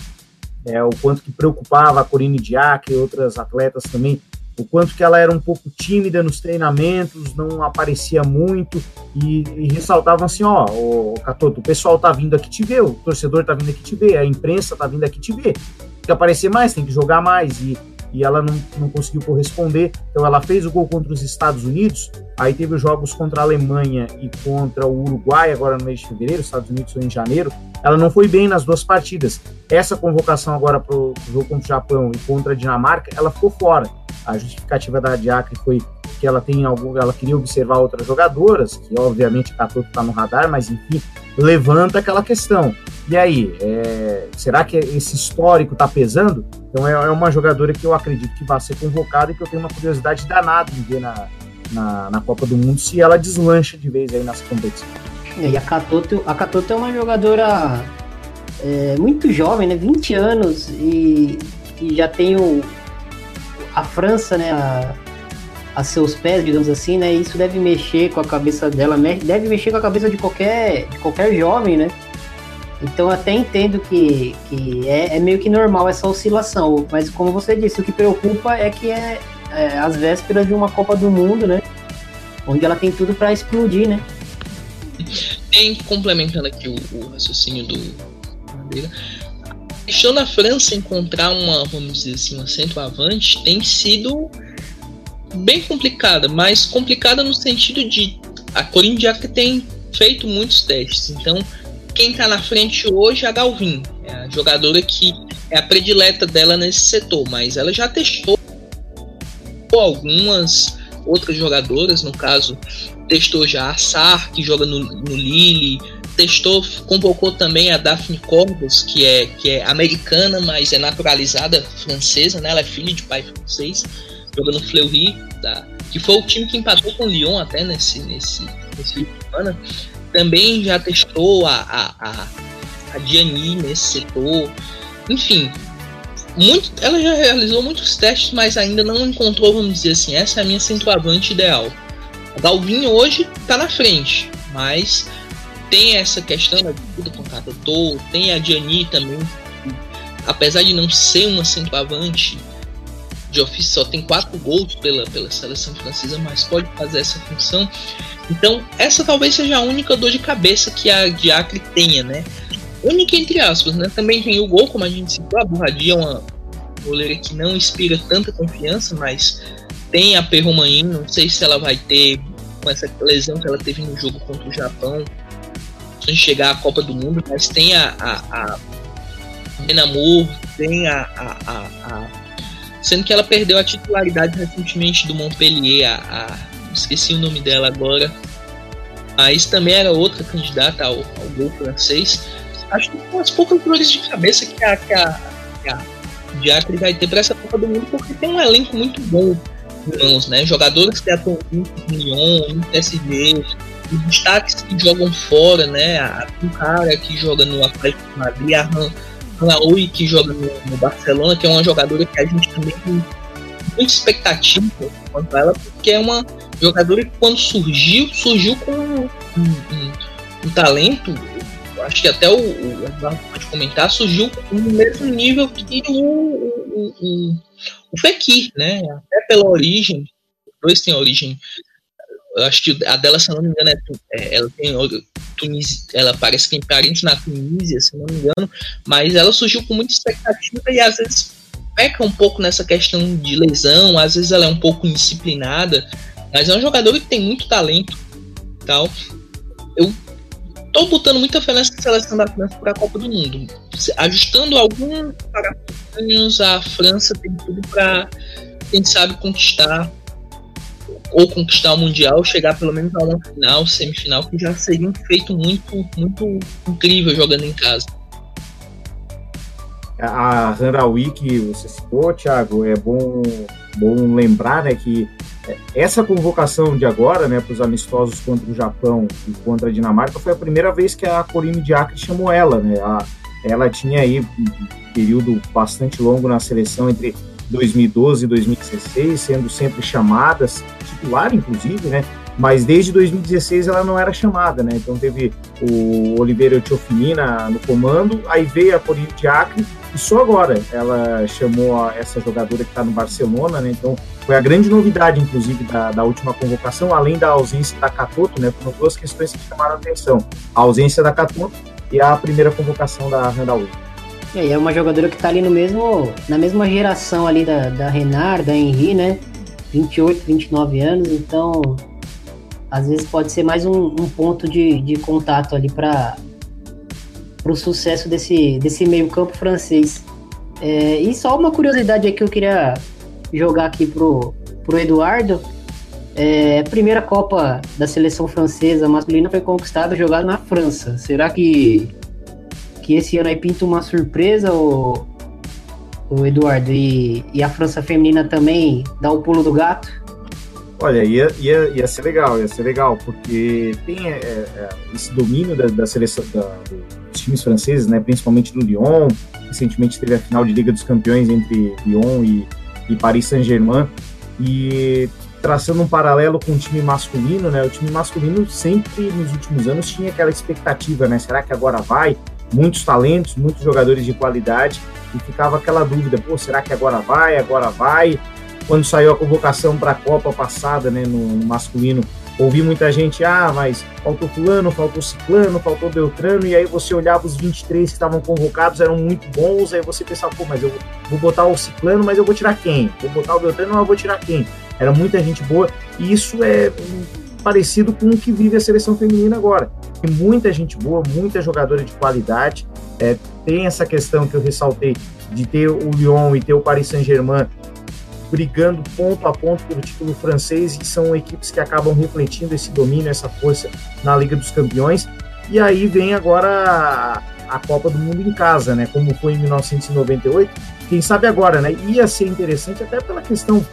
é, o quanto que preocupava a Corine Diac e outras atletas também o quanto que ela era um pouco tímida nos treinamentos, não aparecia muito e, e ressaltavam assim, ó, o Catoto, o pessoal tá vindo aqui te ver, o torcedor tá vindo aqui te ver, a imprensa tá vindo aqui te ver, tem que aparecer mais, tem que jogar mais e, e ela não, não conseguiu corresponder, então ela fez o gol contra os Estados Unidos, aí teve os jogos contra a Alemanha e contra o Uruguai agora no mês de fevereiro, os Estados Unidos em janeiro, ela não foi bem nas duas partidas. Essa convocação agora para o jogo contra o Japão e contra a Dinamarca, ela ficou fora. A justificativa da Diacre foi que ela tem algum, ela queria observar outras jogadoras, que obviamente a Toto está no radar, mas enfim, levanta aquela questão. E aí, é, será que esse histórico está pesando? Então é, é, uma jogadora que eu acredito que vai ser convocada e que eu tenho uma curiosidade danada em ver na, na, na Copa do Mundo se ela deslancha de vez aí nas competições. E a Katoto, a Katoto é uma jogadora é, muito jovem, né? 20 anos e, e já tem o, a França, né? A, a seus pés, digamos assim, né? Isso deve mexer com a cabeça dela, deve mexer com a cabeça de qualquer, de qualquer jovem, né? Então até entendo que, que é, é, meio que normal essa oscilação, mas como você disse, o que preocupa é que é, é as vésperas de uma Copa do Mundo, né? Onde ela tem tudo para explodir, né? Tem, complementando aqui o, o raciocínio do Madeira, a França encontrar uma, vamos dizer assim, um centroavante tem sido bem complicada, mas complicada no sentido de a Corinthians tem feito muitos testes, então quem está na frente hoje é a Galvin, é a jogadora que é a predileta dela nesse setor, mas ela já testou algumas outras jogadoras, no caso, testou já a Sar, que joga no, no Lille, testou, convocou também a Daphne Corbus, que é, que é americana, mas é naturalizada francesa, né? Ela é filha de pai francês, joga no Fleury, tá? que foi o time que empatou com o Lyon até nesse, nesse, nesse semana também já testou a, a, a, a Diani nesse setor. Enfim, muito, ela já realizou muitos testes, mas ainda não encontrou, vamos dizer assim, essa é a minha centroavante ideal. A Galvin hoje está na frente, mas tem essa questão da disputa com o Catatou, tem a Diani também, apesar de não ser uma centroavante de ofício, só tem quatro gols pela, pela seleção francesa, mas pode fazer essa função. Então, essa talvez seja a única dor de cabeça que a Diacre tenha, né? Única entre aspas, né? Também tem o gol, como a gente citou, a Burradia é uma goleira que não inspira tanta confiança, mas tem a Perromain, não sei se ela vai ter com essa lesão que ela teve no jogo contra o Japão, sem chegar à Copa do Mundo, mas tem a, a, a Benamor, tem a, a, a, a, Sendo que ela perdeu a titularidade recentemente do Montpellier, a, a esqueci o nome dela agora, mas também era outra candidata ao, ao gol francês. Acho que são as poucas dores de cabeça que a, que a, que a Diacre vai ter para essa Copa do Mundo, porque tem um elenco muito bom em mãos, né? Jogadores que atuam muito no Lyon, no PSG, os destaques que jogam fora, né? A cara que joga no Atlético de Madrid, a Raoui que joga no, no, Barcelona, que é uma jogadora que a gente também tem muita expectativa quanto a ela, porque é uma jogadora que quando surgiu, surgiu com um, um, um talento, acho que até o, o Eduardo pode comentar, surgiu no mesmo nível que o, o, o, o Fekir, né? Até pela origem, os dois têm origem. Eu acho que a dela, se não me engano, é, é ela tem Tunis, ela parece que tem parentes na Tunísia, se não me engano, mas ela surgiu com muita expectativa e às vezes peca um pouco nessa questão de lesão, às vezes ela é um pouco indisciplinada, mas é um jogador que tem muito talento tal. Eu tô botando muita fé nessa seleção da França para a Copa do Mundo. Ajustando alguns parafusos, a França tem tudo para, quem sabe, conquistar ou conquistar o Mundial, chegar pelo menos a uma final, semifinal, que já seria um feito muito, muito incrível jogando em casa. A Ranraui que você citou, Thiago, é bom, bom lembrar né, que essa convocação de agora, né, para os amistosos contra o Japão e contra a Dinamarca, foi a primeira vez que a Corine Diacre chamou ela, né? A, ela tinha aí um período bastante longo na seleção entre 2012 e 2016, sendo sempre chamada, titular inclusive, né? Mas desde 2016 ela não era chamada, né? Então teve o Oliveira Tiofini no comando, aí veio a Corine Diacre e só agora ela chamou essa jogadora que está no Barcelona, né? Então foi a grande novidade, inclusive, da, da última convocação, além da ausência da Catoto, né? Foram duas questões que chamaram a atenção: a ausência da Catoto e a primeira convocação da Randall. É, é uma jogadora que está ali no mesmo, na mesma geração ali da, da Renard, da Henry, né? 28, 29 anos, então às vezes pode ser mais um, um ponto de, de contato ali para o sucesso desse, desse meio-campo francês. É, e só uma curiosidade aqui que eu queria jogar aqui pro, pro Eduardo. É, a primeira Copa da seleção francesa masculina foi conquistada jogada na França. Será que, que esse ano aí pinta uma surpresa, o, o Eduardo? E, e a França feminina também dá o pulo do gato? Olha, ia, ia, ia ser legal, ia ser legal, porque tem é, é, esse domínio da, da seleção da, dos times franceses, né, principalmente do Lyon. Recentemente teve a final de Liga dos Campeões entre Lyon e, e Paris Saint-Germain. E traçando um paralelo com o time masculino, né? O time masculino sempre nos últimos anos tinha aquela expectativa, né? Será que agora vai? Muitos talentos, muitos jogadores de qualidade e ficava aquela dúvida: pô, será que agora vai? Agora vai? Quando saiu a convocação para a Copa passada, né, no, no masculino, ouvi muita gente, ah, mas faltou fulano, faltou ciclano, faltou Beltrano, e aí você olhava os 23 que estavam convocados, eram muito bons, aí você pensava, pô, mas eu vou botar o ciclano, mas eu vou tirar quem? Vou botar o Beltrano, mas eu vou tirar quem? Era muita gente boa, e isso é parecido com o que vive a seleção feminina agora. Tem muita gente boa, muita jogadora de qualidade. É, tem essa questão que eu ressaltei de ter o Lyon e ter o Paris Saint-Germain brigando ponto a ponto pelo título francês e são equipes que acabam refletindo esse domínio, essa força na Liga dos Campeões. E aí vem agora a, a Copa do Mundo em casa, né? Como foi em 1998. Quem sabe agora, né? Ia ser interessante até pela questão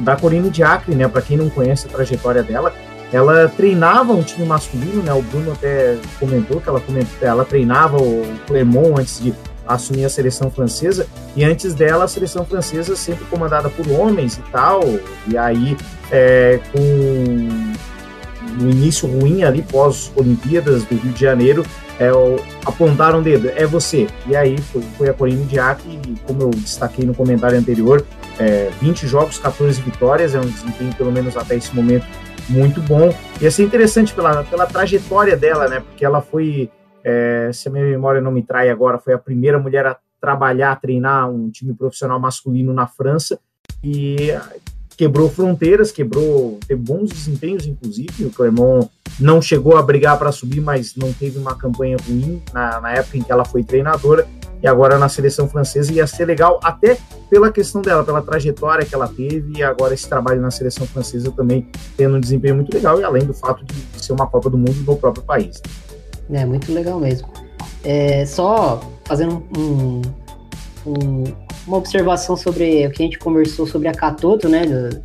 da Corine Diacre, né? Para quem não conhece a trajetória dela, ela treinava um time masculino, né? O Bruno até comentou que ela, comentou, ela treinava o Clermont antes de assumir a seleção francesa e antes dela a seleção francesa sempre comandada por homens e tal e aí é, com o início ruim ali pós Olimpíadas do Rio de Janeiro é, apontaram o dedo, é você. E aí foi, foi a Corine Diac, e como eu destaquei no comentário anterior, é, 20 jogos, 14 vitórias, é um desempenho, pelo menos até esse momento, muito bom. E assim, interessante pela, pela trajetória dela, né? Porque ela foi é, se a minha memória não me trai agora, foi a primeira mulher a trabalhar, a treinar um time profissional masculino na França e quebrou fronteiras, quebrou, teve bons desempenhos, inclusive. O Clermont não chegou a brigar para subir, mas não teve uma campanha ruim na, na, época em que ela foi treinadora. E agora na seleção francesa ia ser legal, até pela questão dela, pela trajetória que ela teve, e agora esse trabalho na seleção francesa também tendo um desempenho muito legal, e além do fato de ser uma Copa do Mundo no próprio país. É, muito legal mesmo. É, só fazendo um, um, uma observação sobre o que a gente conversou sobre a Catoto, né? Do,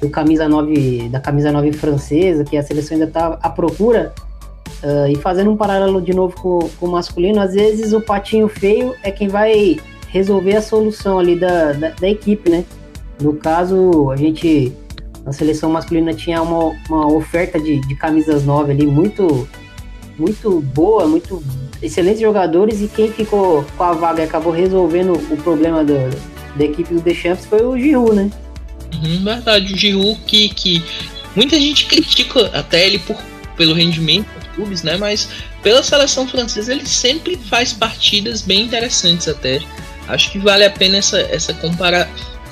do, camisa 9, da camisa 9 francesa, que a seleção ainda está à procura. Uh, e fazendo um paralelo de novo com, com, o masculino, às vezes o patinho feio é quem vai resolver a solução ali da, da, da equipe, né? No caso, a gente na seleção masculina tinha uma, uma oferta de, de camisas 9 ali muito muito boa, muito excelentes jogadores e quem ficou com a vaga e acabou resolvendo o problema do, da equipe do Deschamps foi o Giroud, né? Uhum, verdade, o Giroud que, que muita gente critica até ele por, pelo rendimento clubes, né? Mas pela seleção francesa ele sempre faz partidas bem interessantes até. Acho que vale a pena essa, essa, compara,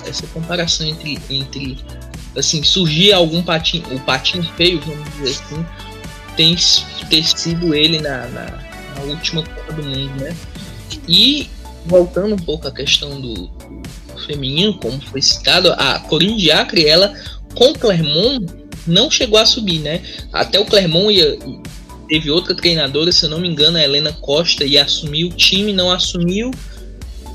essa comparação entre, entre assim, surgir algum patinho, o patinho feio, vamos dizer assim, tem ter sido ele na, na, na, última Copa do Mundo, né? E voltando um pouco à questão do, do feminino, como foi citado, a Corinne Diacre, ela com Clermont não chegou a subir, né? Até o Clermont ia, teve outra treinadora, se eu não me engano, a Helena Costa, e assumiu o time, não assumiu.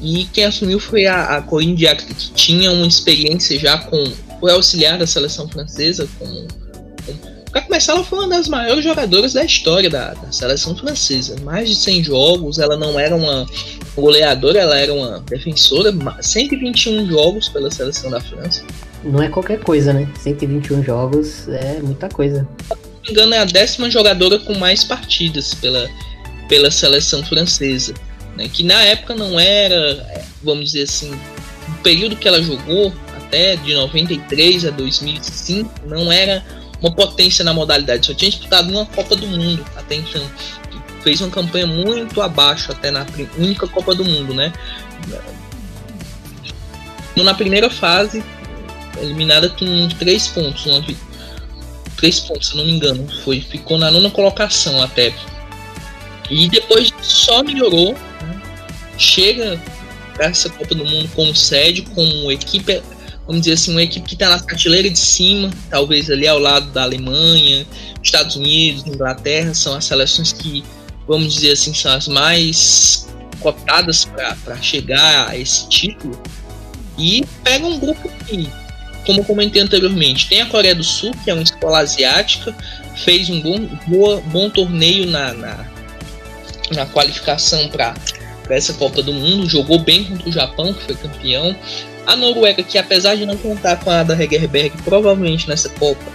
E quem assumiu foi a, a Corinne Diacre, que tinha uma experiência já com. Foi auxiliar da seleção francesa, com para começar, ela foi uma das maiores jogadoras da história da, da, seleção francesa. Mais de 100 jogos, ela não era uma goleadora, ela era uma defensora. 121 jogos pela seleção da França. Não é qualquer coisa, né? 121 jogos é muita coisa. Me engano, é a décima jogadora com mais partidas pela, pela seleção francesa. Né? Que na época não era, vamos dizer assim, o período que ela jogou, até de 93 a 2005, não era uma potência na modalidade. Só tinha disputado uma Copa do Mundo até então. Fez uma campanha muito abaixo até na única Copa do Mundo, né? Na primeira fase, eliminada com três pontos, uma, três pontos, se não me engano, foi ficou na nona colocação até. E depois só melhorou. Né? Chega essa Copa do Mundo como sede, como equipe, vamos dizer assim, uma equipe que está na prateleira de cima, talvez ali ao lado da Alemanha, Estados Unidos, Inglaterra, são as seleções que, vamos dizer assim, são as mais cotadas para chegar a esse título. E pega um grupo que, como comentei anteriormente, tem a Coreia do Sul, que é uma escola asiática, fez um bom, boa, bom torneio na, na, na qualificação para essa Copa do Mundo, jogou bem contra o Japão, que foi campeão. A Noruega, que apesar de não contar com a Ada Hegerberg, provavelmente nessa Copa,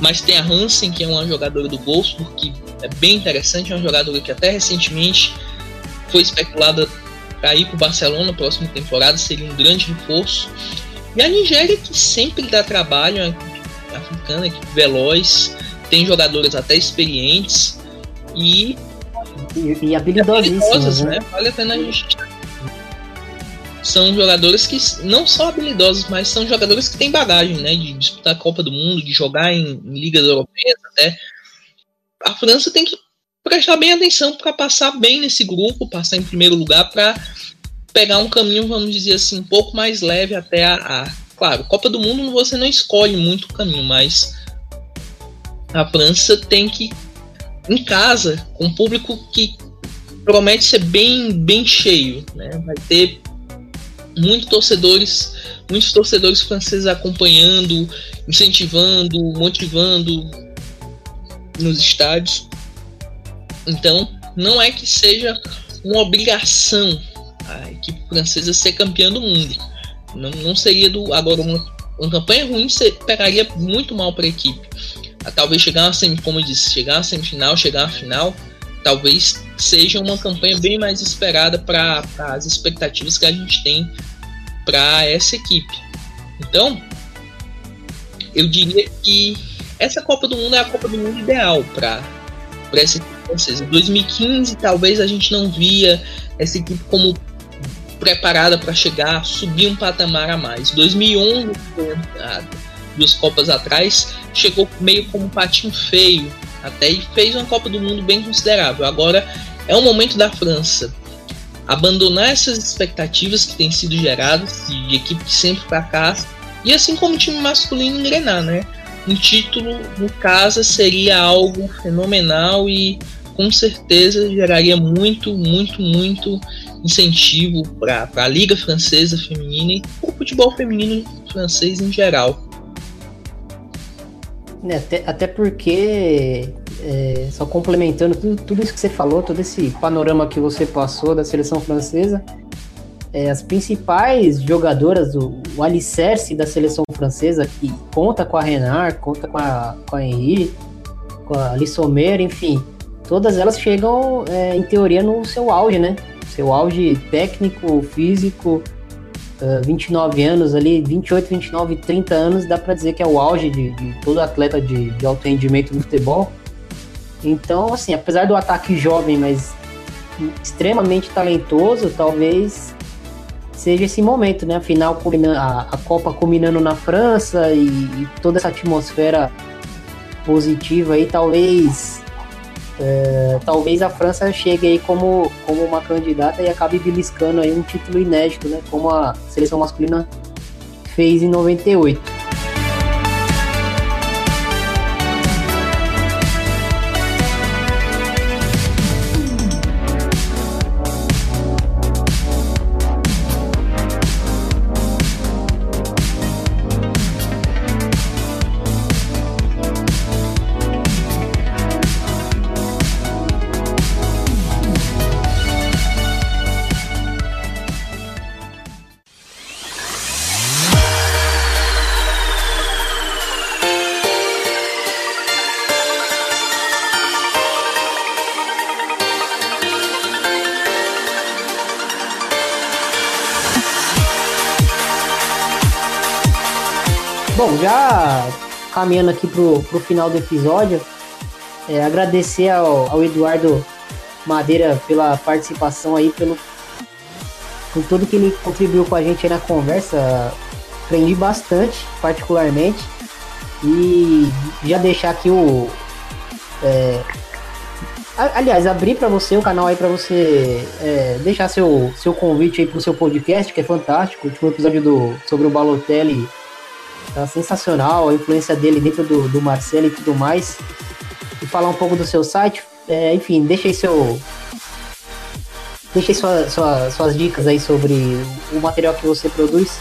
mas tem a Hansen, que é uma jogadora do Wolfsburg, que é bem interessante, é uma jogadora que até recentemente foi especulada para ir para o Barcelona na próxima temporada, seria um grande reforço. E a Nigéria, que sempre dá trabalho, é uma africana, equipe veloz, tem jogadores até experientes e. E, e habilidosas, né? né? Vale a pena a gente. São jogadores que não são habilidosos, mas são jogadores que têm bagagem, né? De disputar a Copa do Mundo, de jogar em, em ligas europeias até. A França tem que prestar bem atenção para passar bem nesse grupo, passar em primeiro lugar para pegar um caminho, vamos dizer assim, um pouco mais leve até a, a, Claro, Copa do Mundo você não escolhe muito o caminho, mas a França tem que em casa com um público que promete ser bem bem cheio, né? Vai ter muitos torcedores, muitos torcedores franceses acompanhando, incentivando, motivando nos estádios. Então, não é que seja uma obrigação a equipe francesa ser campeã do mundo. Não, não seria do agora uma, uma campanha ruim pegaria muito mal para a equipe. Talvez chegar a sem, como eu disse, chegar a semifinal, chegar à final, talvez seja uma campanha bem mais esperada para as expectativas que a gente tem para essa equipe. Então, eu diria que essa Copa do Mundo é a Copa do Mundo ideal para essa equipe francesa. Em 2015, talvez a gente não via essa equipe como preparada para chegar, subir um patamar a mais. 2011, duas Copas atrás, chegou meio como um patinho feio, até e fez uma Copa do Mundo bem considerável. Agora é o momento da França abandonar essas expectativas que têm sido geradas de, de equipe que sempre fracassa e assim como o time masculino engrenar, né? Um título no casa seria algo fenomenal e com certeza geraria muito, muito, muito incentivo para a Liga Francesa Feminina e o futebol feminino francês em geral. É, até, até porque, é, só complementando tudo, tudo isso que você falou, todo esse panorama que você passou da seleção francesa, é, as principais jogadoras, o, o alicerce da seleção francesa, que conta com a Renard, conta com a, com a Henri, com a Lissomer, enfim, todas elas chegam, é, em teoria, no seu auge, né? Seu auge técnico, físico, uh, 29 anos ali, 28, 29, 30 anos, dá para dizer que é o auge de, de todo atleta de, de alto rendimento no futebol. Então, assim, apesar do ataque jovem, mas extremamente talentoso, talvez seja esse momento, né? A final, a, a Copa culminando na França e, e, toda essa atmosfera positiva aí, talvez é, talvez a França chegue aí como, como uma candidata e acabe beliscando aí um título inédito, né? Como a seleção masculina fez em 98. Caminhando aqui pro, pro final do episódio, é, agradecer ao, ao, Eduardo Madeira pela participação aí, pelo por tudo que ele contribuiu com a gente aí na conversa. Aprendi bastante, particularmente. E já deixar aqui o, é, aliás, abrir para você o canal aí para você é, deixar seu, seu convite aí pro seu podcast, que é fantástico. O último episódio do, sobre o Balotelli tá sensacional, a influência dele dentro do, do Marcelo e tudo mais. E falar um pouco do seu site. É, enfim, deixa aí seu. Deixa aí sua, sua, suas dicas aí sobre o material que você produz.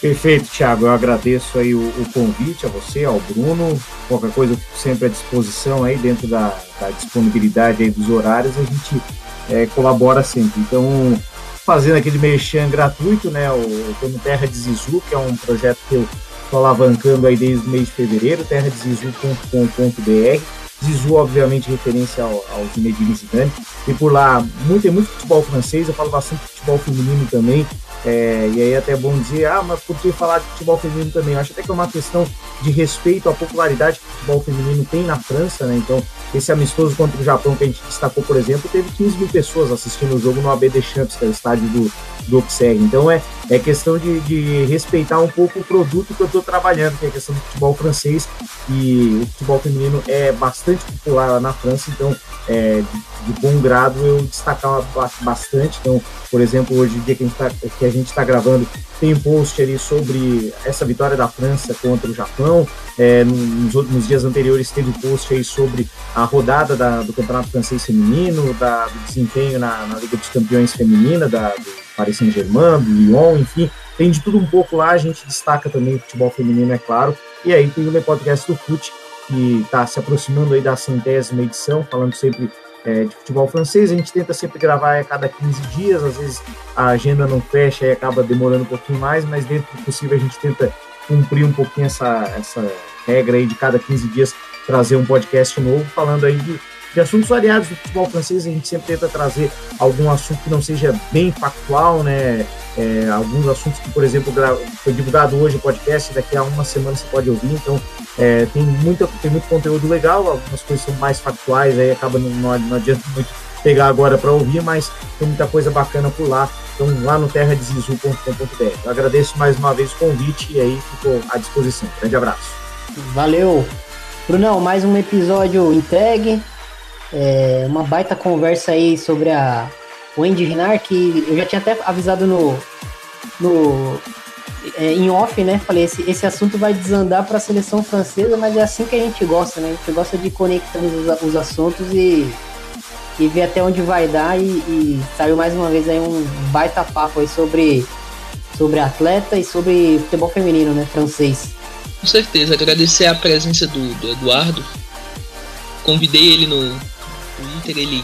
Perfeito, Thiago. Eu agradeço aí o, o, convite a você, ao Bruno. Qualquer coisa sempre à disposição aí dentro da, da disponibilidade aí dos horários, a gente é, colabora sempre. Então, fazendo aquele merchan gratuito, né? O, no Terra de Zizu, que é um projeto que eu alavancando aí desde o mês de fevereiro, terradezizu.com.br. Zizu, obviamente, referência ao, ao Zinedine Zidane. E por lá, muito, tem muito futebol francês, eu falo bastante de futebol feminino também. É, e aí é até é bom dizer, ah, mas por que falar de futebol feminino também? Eu acho até que é uma questão de respeito à popularidade que o futebol feminino tem na França, né? Então, esse amistoso contra o Japão que a gente destacou, por exemplo, teve 15 mil pessoas assistindo o jogo no AB Champs, que é o estádio do, do Auxerre. Então, é, é questão de, de respeitar um pouco o produto que eu estou trabalhando, que é a questão do futebol francês. E o futebol feminino é bastante popular lá na França, então é, de, de bom grado eu destacar bastante. Então, por exemplo, hoje, dia que a gente está está gravando, tem um post ali sobre essa vitória da França contra o Japão. É, nos, nos, dias anteriores teve post aí sobre a rodada da, do Campeonato Francês Feminino, da, do desempenho na, na, Liga dos Campeões Feminina, da, do Paris Saint-Germain, do Lyon, enfim. Tem de tudo um pouco lá, a gente destaca também o futebol feminino, é claro. E aí tem o podcast do FUT, que está se aproximando aí da centésima edição, falando sempre é, de futebol francês. A gente tenta sempre gravar a cada 15 dias, às vezes a agenda não fecha e acaba demorando um pouquinho mais, mas dentro do possível a gente tenta cumprir um pouquinho essa, essa regra aí de cada 15 dias trazer um podcast novo falando aí de, de assuntos variados do futebol francês. A gente sempre tenta trazer algum assunto que não seja bem factual, né? É, alguns assuntos que, por exemplo, foi divulgado hoje o podcast, daqui a uma semana você pode ouvir. Então, é, tem, muita, tem muito conteúdo legal, algumas coisas são mais factuais, aí acaba não, não adianta muito pegar agora para ouvir, mas tem muita coisa bacana por lá. Então, lá no terradezizu.com.br. Eu agradeço mais uma vez o convite e aí ficou à disposição. Grande abraço. Valeu. Brunão, mais um episódio entregue. É, uma baita conversa aí sobre a Wendy Renard, que eu já tinha até avisado no, no é, em off, né? Falei, esse, esse assunto vai desandar para a seleção francesa, mas é assim que a gente gosta, né? A gente gosta de conectar os, os assuntos e, e ver até onde vai dar. E, e, saiu mais uma vez aí um baita papo aí sobre, sobre atleta e sobre futebol feminino, né? Francês. Com certeza, agradecer a presença do, do Eduardo. Convidei ele no Twitter, ele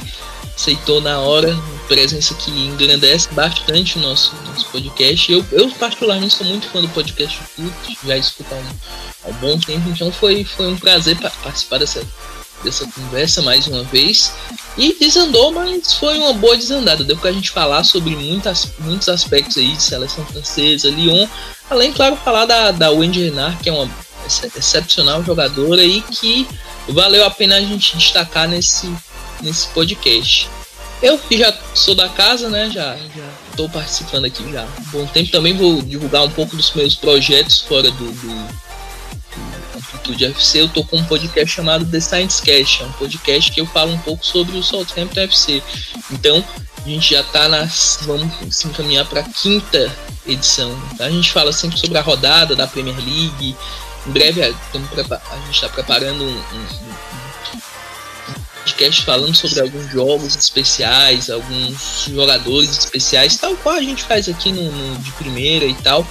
aceitou na hora, presença que engrandece bastante o nosso, nosso podcast. Eu, eu, particularmente, sou muito fã do podcast Fute, já escuto há um, há um bom tempo, então foi, foi um prazer participar dessa, dessa conversa mais uma vez. E desandou, mas foi uma boa desandada. Deu pra gente falar sobre muitas, muitos aspectos aí de seleção francesa, Lyon, além, claro, falar da, da Wendy Renard, que é uma excepcional jogadora e que valeu a pena a gente destacar nesse nesse podcast. Eu que já sou da casa, né? Já estou participando aqui já há um bom tempo. Também vou divulgar um pouco dos meus projetos fora do, do, do FC. Eu tô com um podcast chamado The Science Cast, é um podcast que eu falo um pouco sobre o Southampton FC. Então, a gente já está nas. Vamos se encaminhar para a quinta edição. Tá? A gente fala sempre sobre a rodada da Premier League. Em breve a, gente está preparando um, um, podcast falando sobre alguns jogos especiais, alguns jogadores especiais, tal qual a gente faz aqui no, no de primeira e tal.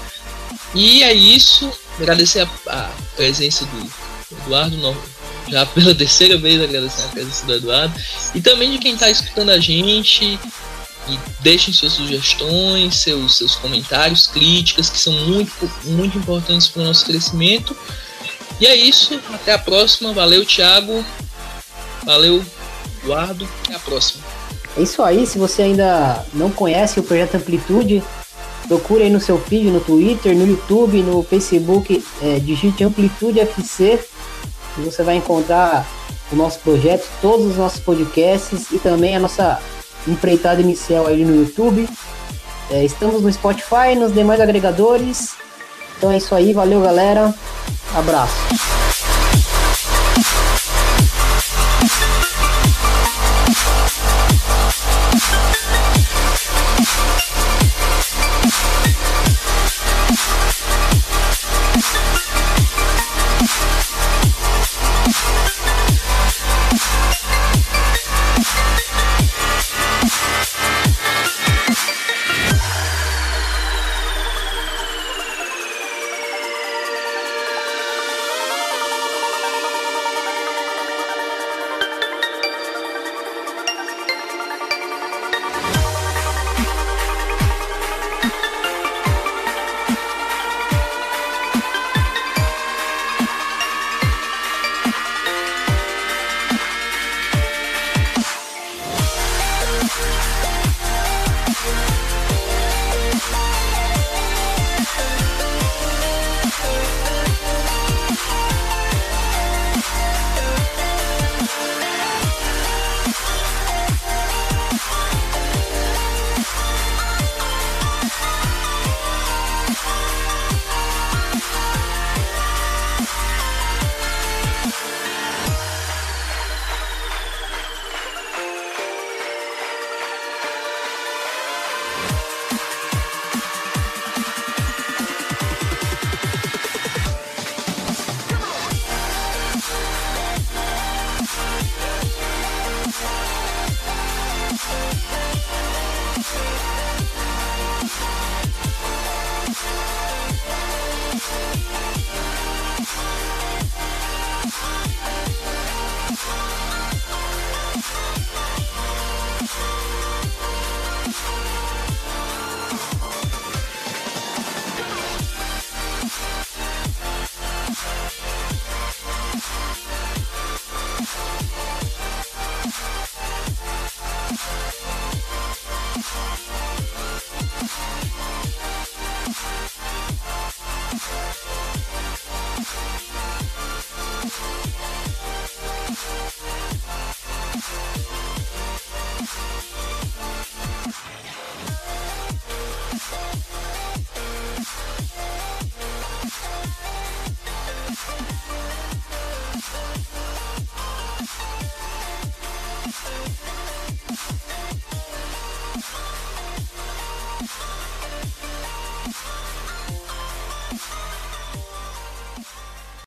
E é isso. Agradecer a, a presença do Eduardo, já pela terceira vez agradecer a presença do Eduardo. E também de quem está escutando a gente. E deixem suas sugestões, seus, seus comentários, críticas, que são muito, muito importantes para o nosso crescimento. E é isso. Até a próxima. Valeu, Thiago. Valeu, Eduardo. Até a próxima. É isso aí. Se você ainda não conhece o Projeto Amplitude, procure aí no seu feed, no Twitter, no YouTube, no Facebook, é, digite Amplitude FC e você vai encontrar o nosso projeto, todos os nossos podcasts e também a nossa empreitada inicial aí no YouTube. É, estamos no Spotify, nos demais agregadores. Então é isso aí, valeu galera, abraço.